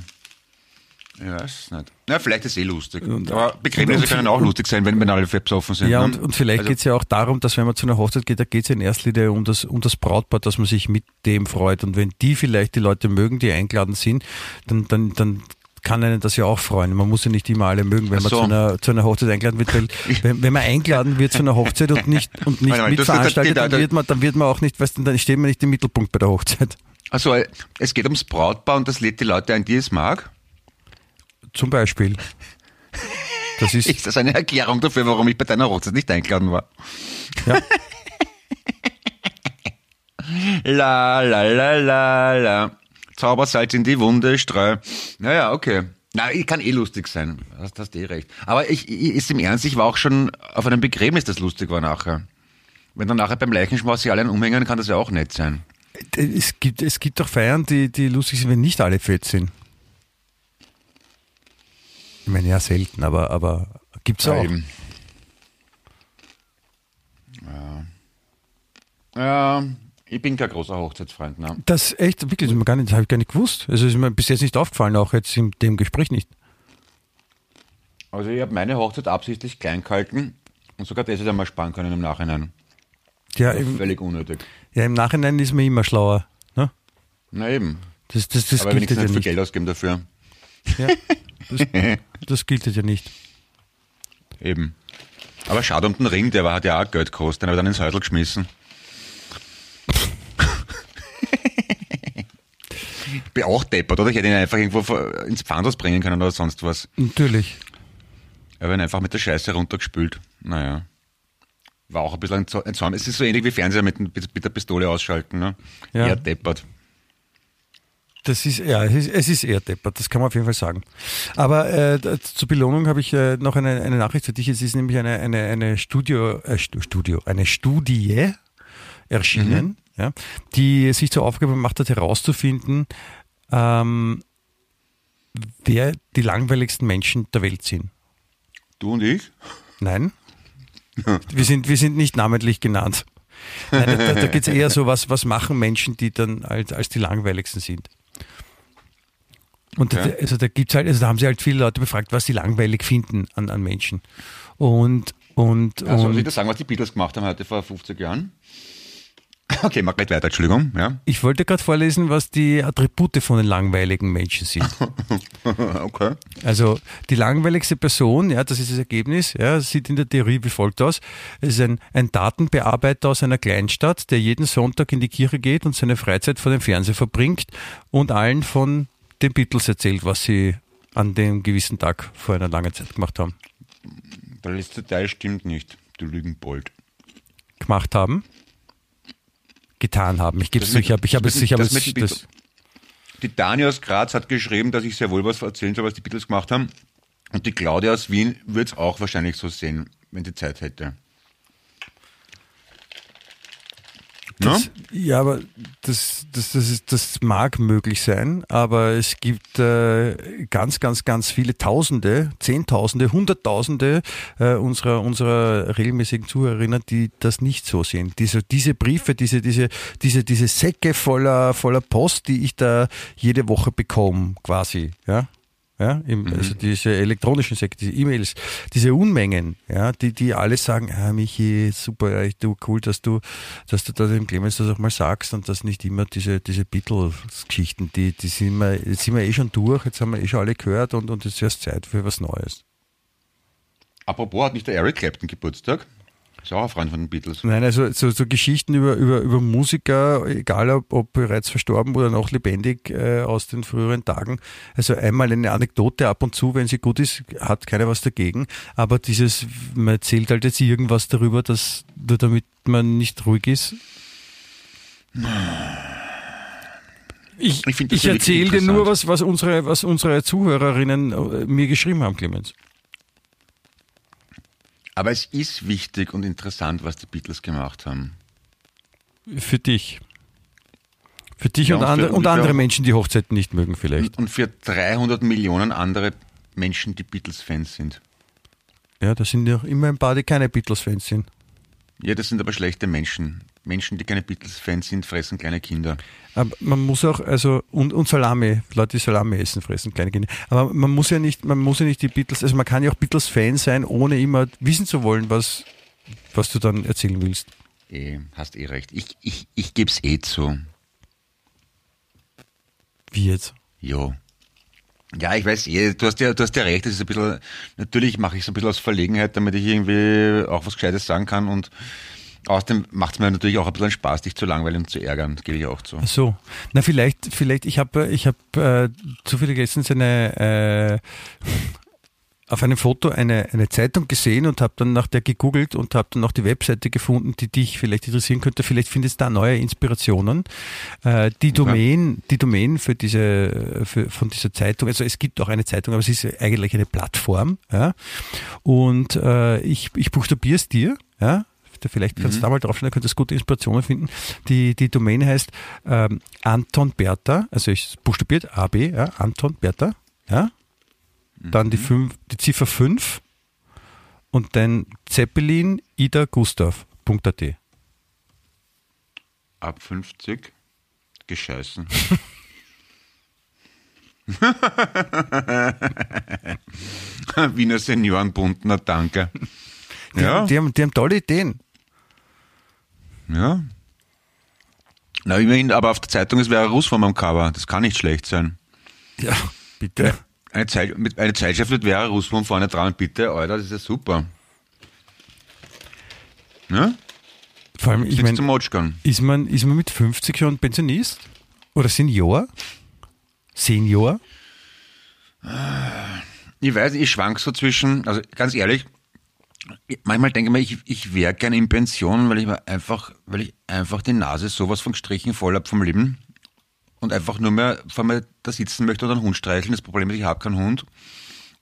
Ich weiß nicht. Na, vielleicht ist eh lustig. Und- Aber Begräbnisse können auch lustig sein, wenn, wenn alle besoffen sind. Ja, ne? und, und vielleicht Also- geht's ja auch darum, dass wenn man zu einer Hochzeit geht, da geht's ja in erster Linie um das, um das Brautpaar, dass man sich mit dem freut. Und wenn die vielleicht die Leute mögen, die eingeladen sind, dann, dann, dann kann einen das ja auch freuen. Man muss ja nicht immer alle mögen, wenn man so. zu einer, zu einer Hochzeit eingeladen wird, weil wenn, wenn man eingeladen wird zu einer Hochzeit und nicht, und nicht mitveranstaltet, das- dann wird man, dann wird man auch nicht, weißt du, dann steht man nicht im Mittelpunkt bei der Hochzeit. Also, es geht ums Brautpaar und das lädt die Leute ein, die es mag. Zum Beispiel. Das ist, Ist das eine Erklärung dafür, warum ich bei deiner Hochzeit nicht eingeladen war? ja, La, la, la, la, la. Zaubersalz in die Wunde, streu. Naja, okay. Na, ich kann eh lustig sein. Hast, hast eh recht. Aber ich, ich, ist im Ernst, ich war auch schon auf einem Begräbnis, das lustig war nachher. Wenn dann nachher beim Leichenschmaus sich alle umhängen, kann das ja auch nett sein. es gibt, es gibt doch Feiern, die, die lustig sind, wenn nicht alle fett sind. Ich meine, ja, selten, aber, aber gibt's auch. eben. Ja. ja, ich bin kein großer Hochzeitsfreund. Ne? Das echt, wirklich, das, gar nicht- das habe ich gar nicht gewusst. Also ist mir bis jetzt nicht aufgefallen, auch jetzt in dem Gespräch nicht. Also ich habe meine Hochzeit absichtlich klein gehalten und sogar das hätte ich mal sparen können im Nachhinein. Ja, im, Völlig unnötig. ja, im Nachhinein ist man immer schlauer. Ne? Na eben. Das, das, das Aber wenigstens ja nicht viel. Geld ausgeben dafür. Ja, das, das gilt ja nicht. Eben. Aber schade um den Ring, der war, hat ja auch Geld gekostet, den habe ich dann ins Häusl geschmissen. ich bin auch deppert, oder? Ich hätte ihn einfach irgendwo ins Pfandhaus bringen können oder sonst was. Natürlich. Er wird einfach mit der Scheiße runtergespült. Naja. War auch ein bisschen ein Zo- ein Zorn. Es ist so ähnlich wie Fernseher mit, mit, mit der Pistole ausschalten, ne? Ja. Eher deppert. Das ist, ja, es ist, es ist eher deppert, das kann man auf jeden Fall sagen. Aber äh, zur Belohnung habe ich äh, noch eine, eine Nachricht für dich. Es ist nämlich eine, eine, eine Studio, äh, Studio, eine Studie erschienen, mhm. ja, die sich zur Aufgabe gemacht hat, herauszufinden, ähm, wer die langweiligsten Menschen der Welt sind. Du und ich? Nein. wir, sind, wir sind nicht namentlich genannt. Nein, da, da geht es eher so, was, was machen Menschen, die dann als, als die langweiligsten sind. Und okay. also da gibt's halt, also da haben sie halt viele Leute befragt, was sie langweilig finden an, an Menschen. Und, und, also, und soll ich das sagen, was die Beatles gemacht haben heute vor 50 Jahren? Okay, mach gleich weiter, Entschuldigung. Ja. Ich wollte gerade vorlesen, was die Attribute von den langweiligen Menschen sind. okay. Also die langweiligste Person, ja, das ist das Ergebnis, ja, sieht in der Theorie wie folgt aus. Es ist ein, ein Datenbearbeiter aus einer Kleinstadt, der jeden Sonntag in die Kirche geht und seine Freizeit vor dem Fernseher verbringt und allen von den Beatles erzählt, was sie an dem gewissen Tag vor einer langen Zeit gemacht haben. Der letzte Teil stimmt nicht, du Lügenbold. Gemacht haben? getan haben. Ich gebe es ich habe ich hab es, ich habe es. Das, die Dani aus Graz hat geschrieben, dass ich sehr wohl was erzählen soll, was die Beatles gemacht haben. Und die Claudia aus Wien würde es auch wahrscheinlich so sehen, wenn sie Zeit hätte. Das, ja, aber das, das, das, ist, das mag möglich sein, aber es gibt äh, ganz, ganz, ganz viele Tausende, Zehntausende, Hunderttausende äh, unserer, unserer regelmäßigen Zuhörerinnen, die das nicht so sehen. Diese, diese Briefe, diese, diese, diese, diese Säcke voller, voller Post, die ich da jede Woche bekomme, quasi, ja ja, im, mhm. also diese elektronischen Sekte, diese E-Mails, diese Unmengen, ja, die, die alle sagen, ah, Michi, super, du, cool, dass du, dass du da dem Clemens das auch mal sagst und dass nicht immer diese, diese Beatles-Geschichten, die, die sind wir, jetzt sind wir eh schon durch, jetzt haben wir eh schon alle gehört und, und jetzt ist erst Zeit für was Neues. Apropos, hat nicht der Eric Clapton Geburtstag? Ist auch ein Freund von den Beatles. Nein, also so, so Geschichten über, über, über Musiker, egal ob, ob bereits verstorben oder noch lebendig äh, aus den früheren Tagen. Also einmal eine Anekdote ab und zu, wenn sie gut ist, hat keiner was dagegen. Aber dieses, man erzählt halt jetzt irgendwas darüber, dass nur damit man nicht ruhig ist. Ich, ich, ich erzähle dir nur was, was unsere, was unsere Zuhörerinnen äh, mir geschrieben haben, Clemens. Aber es ist wichtig und interessant, was die Beatles gemacht haben. Für dich. Für dich ja, und, und, andere, und andere Menschen, die Hochzeiten nicht mögen vielleicht. Und für 300 Millionen andere Menschen, die Beatles-Fans sind. Ja, da sind ja immer ein paar, die keine Beatles-Fans sind. Ja, das sind aber schlechte Menschen. Menschen, die keine Beatles-Fans sind, fressen kleine Kinder. Aber man muss auch, also, und, und Salami, Leute, die Salami essen, fressen kleine Kinder. Aber man muss ja nicht, man muss ja nicht die Beatles, also man kann ja auch Beatles-Fan sein, ohne immer wissen zu wollen, was, was du dann erzählen willst. Eh, hast eh recht. Ich, ich, ich gebe es eh zu. Wie jetzt? Jo. Ja, ich weiß eh, du hast ja, du hast ja recht, das ist ein bisschen, natürlich mache ich es ein bisschen aus Verlegenheit, damit ich irgendwie auch was Gescheites sagen kann und Außerdem macht es mir natürlich auch ein bisschen Spaß, dich zu langweilen und zu ärgern, das gebe ich auch zu. Ach so, na vielleicht, vielleicht, ich habe ich hab, äh, zufällig letztens eine, äh, auf einem Foto eine, eine Zeitung gesehen und habe dann nach der gegoogelt und habe dann auch die Webseite gefunden, die dich vielleicht interessieren könnte. Vielleicht findest du da neue Inspirationen. Äh, die Domain, die Domain für diese, für, von dieser Zeitung, also es gibt auch eine Zeitung, aber es ist eigentlich eine Plattform. Ja? Und äh, ich, ich buchstabiere es dir. Ja, vielleicht kannst du mhm. da mal draufschauen, da könntest du gute Inspirationen finden. Die, die Domain heißt ähm, Anton Bertha, also ich buchstabiert AB, ja, Anton Bertha, ja. Dann die, mhm. fünf, die Ziffer 5 und dann Zeppelin Ida Gustav.at. Ab 50 gescheißen. Wiener Seniorenbund, na danke. Die, ja. die, haben, die haben tolle Ideen. Ja. Na, immerhin, aber auf der Zeitung ist Vera von am Cover. Das kann nicht schlecht sein. Ja, bitte. Eine, Zeit, mit, eine Zeitschrift mit Vera Russmann vorne dran, bitte, Alter, das ist ja super. Ja? Vor allem, ich meine, ist man, ist man mit 50 schon Pensionist? Oder Senior? Senior? Ich weiß, ich schwank so zwischen, also ganz ehrlich, manchmal denke ich mir, ich, ich wäre gerne in Pension, weil ich einfach, weil ich einfach die Nase sowas von gestrichen voll habe vom Leben. und einfach nur mehr vor mir da sitzen möchte und einen Hund streicheln. Das Problem ist, ich habe keinen Hund.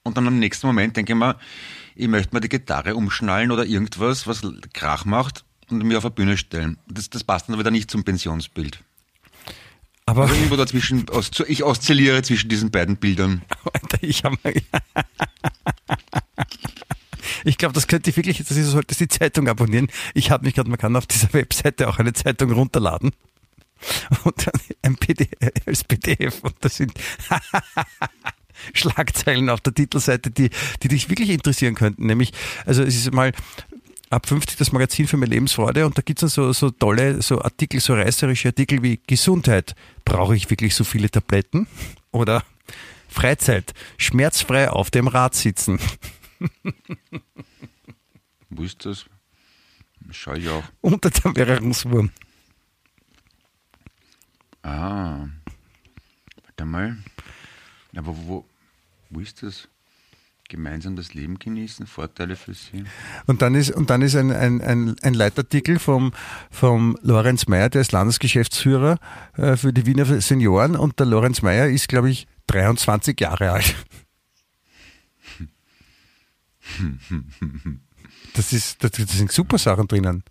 Und dann am nächsten Moment denke ich mir, ich möchte mir die Gitarre umschnallen oder irgendwas, was Krach macht und mir auf eine Bühne stellen. Das, das passt dann wieder nicht zum Pensionsbild. Aber Also irgendwo dazwischen, ich oszilliere zwischen diesen beiden Bildern. Ich habe Ich glaube, das könnte ich wirklich, das ist, solltest die Zeitung abonnieren. Ich habe mich gerade, man kann auf dieser Webseite auch eine Zeitung runterladen. Und dann ein PDF, als PDF. Und das sind Schlagzeilen auf der Titelseite, die, die dich wirklich interessieren könnten. Nämlich, also es ist mal ab 50 das Magazin für meine Lebensfreude und da gibt's dann so, so tolle so Artikel, so reißerische Artikel wie Gesundheit. Brauche ich wirklich so viele Tabletten? Oder Freizeit, schmerzfrei auf dem Rad sitzen. Wo ist das? Schau ich auch. Unter der Währungswurm. Ah. Warte mal. Aber wo, wo ist das? Gemeinsam das Leben genießen, Vorteile für Sie. Und dann ist, und dann ist ein, ein, ein, ein Leitartikel vom, vom Lorenz Mayer, der ist Landesgeschäftsführer äh, für die Wiener Senioren und der Lorenz Mayer ist, glaube ich, 23 Jahre alt. Das ist, das, das sind super Sachen drinnen.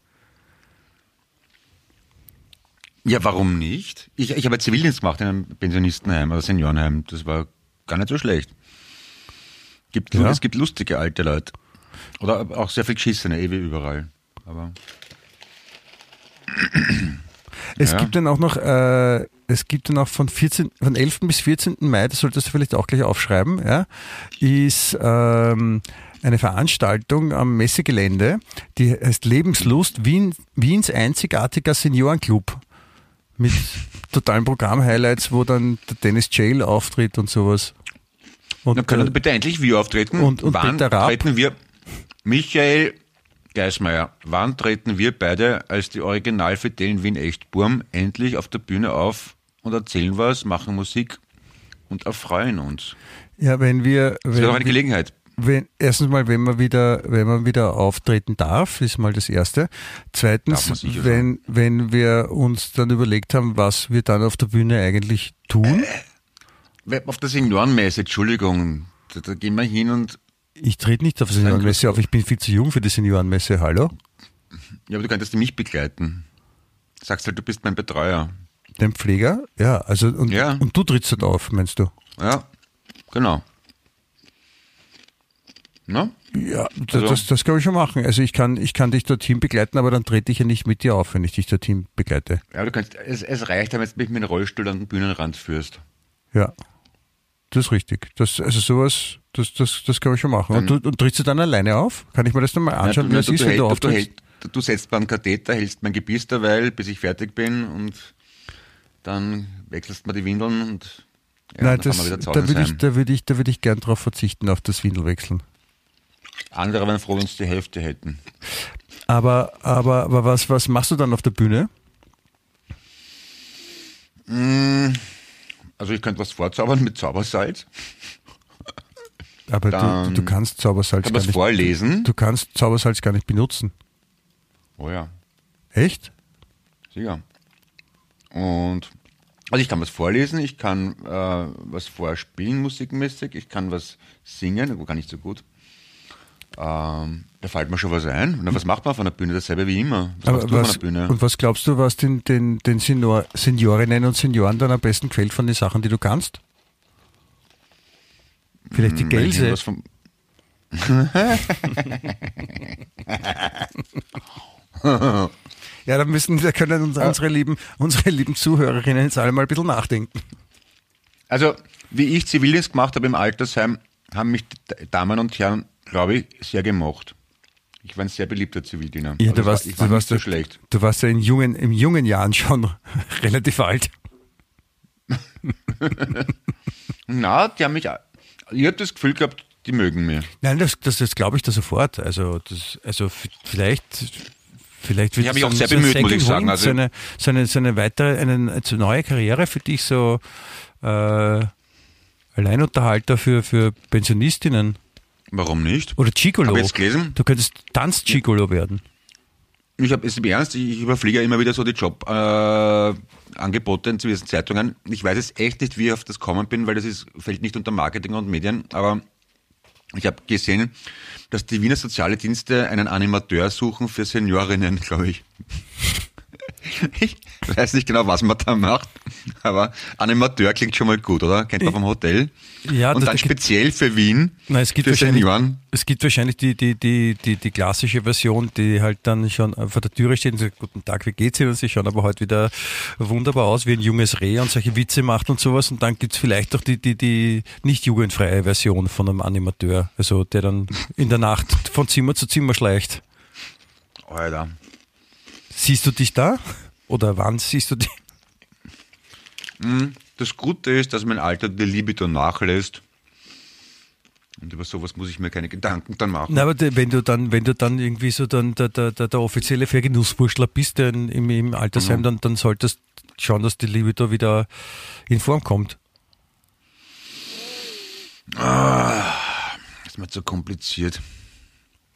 Ja, warum nicht? Ich, ich habe Zivildienst gemacht in einem Pensionistenheim oder Seniorenheim. Das war gar nicht so schlecht. Gibt, Ja. Es gibt lustige alte Leute. Oder auch sehr viel geschissene, eh wie überall. Aber Es Ja. gibt dann auch noch, äh, es gibt dann auch von 14, von 11. bis 14. Mai, das solltest du vielleicht auch gleich aufschreiben, ja, ist ähm, eine Veranstaltung am Messegelände, die heißt Lebenslust, Wien, Wiens einzigartiger Seniorenclub. Mit totalen Programm-Highlights, wo dann der Dennis Jail auftritt und sowas. Und, dann können äh, bitte endlich wir auftreten. Und- und wann treten wir? Michael Geismeier, wann treten wir beide als die Originalfidelen Wien Echtburm endlich auf der Bühne auf und erzählen was, machen Musik und erfreuen uns? ja, wenn wir, Das wäre doch eine wenn, Gelegenheit. wenn, erstens mal, wenn man wieder, wenn man wieder auftreten darf, ist mal das erste. Zweitens, wenn, wenn wir uns dann überlegt haben, was wir dann auf der Bühne eigentlich tun. Auf der Seniorenmesse, Entschuldigung, da, da gehen wir hin und Ich trete nicht auf die Seniorenmesse auf, ich bin viel zu jung für die Seniorenmesse, hallo? ja, aber du könntest mich begleiten. Sagst halt, du bist mein Betreuer. Den Pfleger? Ja, also, und, Ja. und du trittst dort auf, meinst du? Ja, genau. Na? Ja, das, Also- das, das kann ich schon machen. Also ich kann, ich kann dich dorthin begleiten, aber dann trete ich ja nicht mit dir auf, wenn ich dich dorthin begleite. Ja, du kannst, es, es reicht, wenn du mich mit dem Rollstuhl an den Bühnenrand führst. Ja. Das ist richtig. Das, also sowas, das, das, das kann ich schon machen. Und, du, und trittst du dann alleine auf? Kann ich mir das dann mal anschauen, Ja, wie das ist, wenn hält- du du, auftrittst? du, du setzt beim Katheter, hältst mein Gebiss derweil, bis ich fertig bin und dann wechselst du die Windeln und ja, Nein, dann das, da würde ich, da würde ich, da würde ich gern drauf verzichten, auf das Windelwechseln. Andere wären froh, wenn sie die Hälfte hätten. Aber, aber, aber was, was machst du dann auf der Bühne? Also ich könnte was vorzaubern mit Zaubersalz, Aber du, du kannst Zaubersalz kann gar nicht, vorlesen. du kannst Zaubersalz gar nicht benutzen. Oh ja, Echt? sicher. Und also ich kann was vorlesen, ich kann äh, was vorspielen musikmäßig, ich kann was singen, aber gar nicht so gut. Ähm, da fällt mir schon was ein. Na, was macht man auf einer Bühne? Dasselbe wie immer. Was machst du auf was, einer Bühne? und was glaubst du, was den, den, den Senior, Seniorinnen und Senioren dann am besten gefällt von den Sachen, die du kannst? Vielleicht die ich Gelse. Ja, da müssen, da können uns unsere lieben, unsere lieben Zuhörerinnen jetzt alle mal ein bisschen nachdenken. Also, wie ich Zivildienst gemacht habe im Altersheim, haben mich die Damen und Herren, glaube ich, sehr gemocht. Ich war ein sehr beliebter Zivildiener. Ja, Also du warst, war, war du warst, so schlecht. du warst ja in jungen, in jungen Jahren schon relativ alt. Na, die haben mich, ich habe das Gefühl gehabt, die mögen mich. Nein, das, das, das glaube ich da sofort. Also, das, also vielleicht, vielleicht wird Ich habe mich auch sehr so bemüht, muss ich sagen. Also- so, eine, so, eine, so eine weitere, eine, neue Karriere für dich, so äh, Alleinunterhalter für, für Pensionistinnen. Warum nicht? Oder Gigolo. Hab jetzt gelesen? Du könntest Tanz-Gigolo werden. Ich habe es im Ernst, ich überfliege ja immer wieder so die Job, äh, in diversen Zeitungen. Ich weiß jetzt echt nicht, wie ich auf das kommen bin, weil das ist, fällt nicht unter Marketing und Medien, aber ich habe gesehen, dass die Wiener Soziale Dienste einen Animateur suchen für Seniorinnen, glaube ich. Ich weiß nicht genau, was man da macht, aber Animateur klingt schon mal gut, oder? Kennt man vom Hotel? Ja, Und dann da gibt- speziell für Wien, Nein, es gibt für wahrscheinlich, Senioren. es gibt wahrscheinlich die, die, die, die, die klassische Version, die halt dann schon vor der Türe steht und sagt, guten Tag, wie geht's Ihnen? Und sie schauen aber heute wieder wunderbar aus, wie ein junges Reh und solche Witze macht und sowas. Und dann gibt's vielleicht auch die, die, die nicht jugendfreie Version von einem Animateur, also der dann in der Nacht von Zimmer zu Zimmer schleicht. Alter. Siehst du dich da? Oder wann siehst du dich? Das Gute ist, dass mein Alter die Libido nachlässt. Und über sowas muss ich mir keine Gedanken dann machen. Na, aber wenn du dann, wenn du dann irgendwie so dann der, der, der, der offizielle Vergenusswurschler bist, der in, im, im Altersheim, dann, dann solltest schauen, dass die Liebe da wieder in Form kommt. Das ist mir zu kompliziert.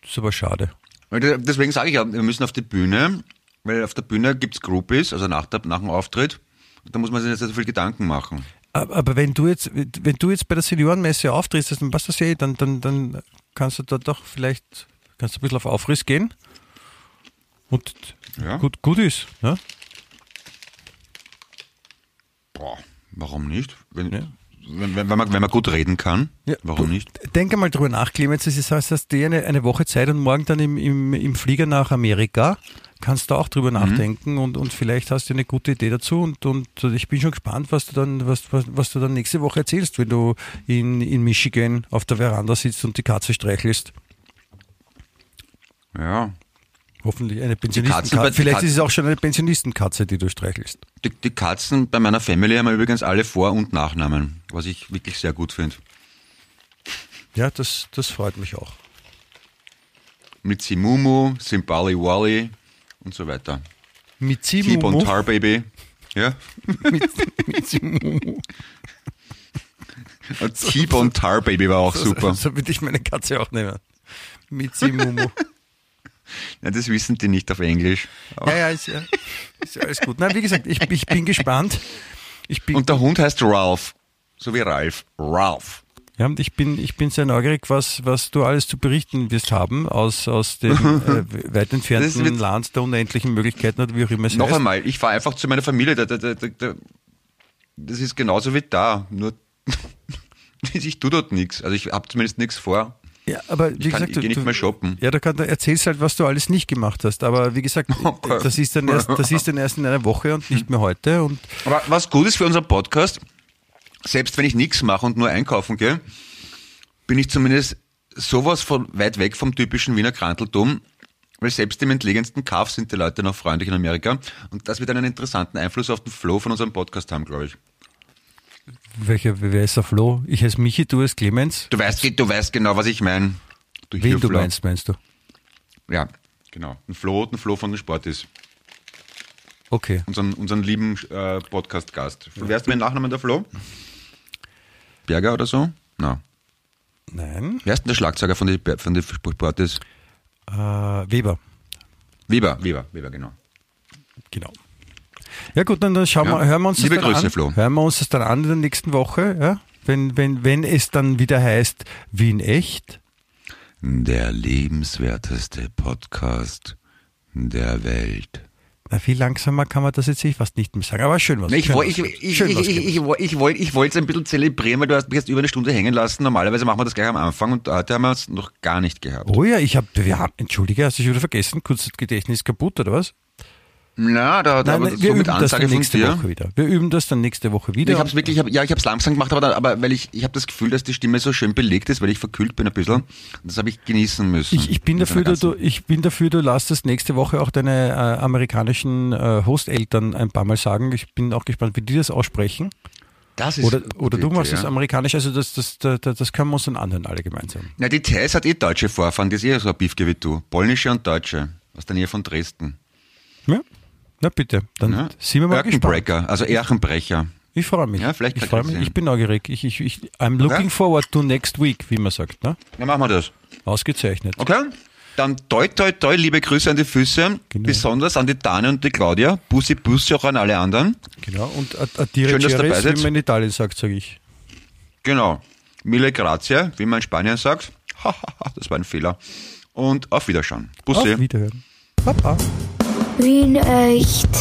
Das ist aber schade. Deswegen sage ich ja, wir müssen auf die Bühne, weil auf der Bühne gibt's Groupies, also nach, der, nach dem Auftritt. Da muss man sich nicht so viel Gedanken machen. Aber, aber wenn du jetzt, wenn du jetzt bei der Seniorenmesse auftrittst, dann passt das eh, dann, dann, dann kannst du da doch vielleicht, kannst du ein bisschen auf Aufriss gehen. Und Ja. gut, gut ist. Ja? Boah, warum nicht? Wenn, Ja. wenn, wenn, wenn, man, wenn man gut reden kann, Ja, warum nicht? Denk einmal drüber nach, Clemens. Das heißt, hast du eine, eine Woche Zeit und morgen dann im, im, im Flieger nach Amerika. Kannst du auch drüber Mhm. nachdenken und, und vielleicht hast du eine gute Idee dazu und, und ich bin schon gespannt, was du dann, was, was, was du dann nächste Woche erzählst, wenn du in, in Michigan auf der Veranda sitzt und die Katze streichelst. Ja. Hoffentlich eine Pensionistenkatze. Vielleicht Katzen- ist es auch schon eine Pensionistenkatze, die du streichelst. Die, die Katzen bei meiner Family haben übrigens alle Vor- und Nachnamen, was ich wirklich sehr gut finde. Ja, das, das freut mich auch. Mit Simumu, Simbali Wally und so weiter. Mit T-Bone Simumu. Tar Baby. Ja. mit, mit Simumu. Und T-Bone Tar Baby war auch super. So würde ich meine Katze auch nehmen. Mit Simumu. Ja, das wissen die nicht auf Englisch. Ja, ja, ist ja, ist ja alles gut. Nein, wie gesagt, ich, ich bin gespannt. Ich bin, Und der Hund heißt Ralph. So wie Ralph. Ralph. Ja, und ich bin, ich bin sehr neugierig, was, was du alles zu berichten wirst haben aus, aus dem äh, weit entfernten Land der unendlichen Möglichkeiten oder wie auch immer es Noch heißt. einmal, ich fahre einfach zu meiner Familie. Da, da, da, da, da, das ist genauso wie da. Nur ich tue dort nichts. Also ich habe zumindest nichts vor. Ja, aber wie Ich, kann, gesagt, ich gehe nicht mehr shoppen. Ja, da kann, da erzählst halt, was du alles nicht gemacht hast. Aber wie gesagt, das ist dann erst, das ist dann erst in einer Woche und nicht mehr heute. Und Aber was gut ist für unseren Podcast, selbst wenn ich nichts mache und nur einkaufen gehe, bin ich zumindest sowas von weit weg vom typischen Wiener Kranteltum, weil selbst im entlegensten Kaff sind die Leute noch freundlich in Amerika und das wird einen interessanten Einfluss auf den Flow von unserem Podcast haben, glaube ich. welcher, wer ist der Flo? Ich heiße Michi, du heißt Clemens. Du weißt, du weißt genau, was ich meine. Du Wen du meinst, meinst du? Ja, genau. Ein Flo, ein Flo von den Sportis. Okay. Unseren, unseren lieben äh, Podcast-Gast. Wer ist mein Nachname der Flo? Berger oder so? Na. Nein. Wer ist denn der Schlagzeuger von den von die Sportis? Äh, Weber. Weber, Weber, Weber, genau. Genau. Ja gut, dann, dann schauen Ja. wir, hören wir uns Liebe das dann Grüße, an. Flo. Hören wir uns das dann an in der nächsten Woche, ja? Wenn, wenn, wenn es dann wieder heißt, Wien echt. Der lebenswerteste Podcast der Welt. Na, viel langsamer kann man das jetzt eh fast nicht mehr sagen, aber schön was. Ich, schön was, ich, ich, ich, schön ich, was, ich, ich, ich wollte ich wollte es ein bisschen zelebrieren, weil du hast mich jetzt über eine Stunde hängen lassen. Normalerweise machen wir das gleich am Anfang und heute haben wir es noch gar nicht gehabt. Oh ja, ich habe, wir haben, entschuldige, hast du dich wieder vergessen? Kurz Gedächtnis kaputt oder was? Na, da, da Nein, aber so wir mit üben das dann nächste dir. Woche wieder. Wir üben das dann nächste Woche wieder. Ich habe es wirklich, ich hab, ja, ich habe es langsam gemacht, aber, dann, aber weil ich, ich habe das Gefühl, dass die Stimme so schön belegt ist, weil ich verkühlt bin ein bisschen. Das habe ich genießen müssen. Ich, ich, bin dafür, du, ich bin dafür, du lässt das nächste Woche auch deine äh, amerikanischen äh, Hosteltern ein paar Mal sagen. Ich bin auch gespannt, wie die das aussprechen. das ist Oder, oder du machst ja. amerikanisch. Also das, das, das, das können wir uns dann anhören, alle gemeinsam. Na, die Thais hat eh deutsche Vorfahren, die ist eh so ein Biefke wie du. Polnische und Deutsche. Aus der Nähe von Dresden. Ja? Na bitte, dann Ja. sind wir mal gespannt. Erkenbrecher, also Erchenbrecher. Ich freue mich. Ja, vielleicht ich freue ich mich. sehen. Ich bin neugierig. Ich, ich, ich, I'm looking Okay. forward to next week, wie man sagt. Ne? Ja, machen wir das. Ausgezeichnet. Okay? Dann toi, toi, toi, liebe Grüße an die Füße, Genau. besonders an die Dane und die Claudia. Bussi, Bussi auch an alle anderen. Genau. Und Adire Schön, dass ihr dabei wie man in Italien sagt, sage ich. Genau. Mille grazie, wie man in Spanien sagt. das war ein Fehler. Und auf Wiederschauen. Bussi. Auf Wiederhören. Baba. Wien echt.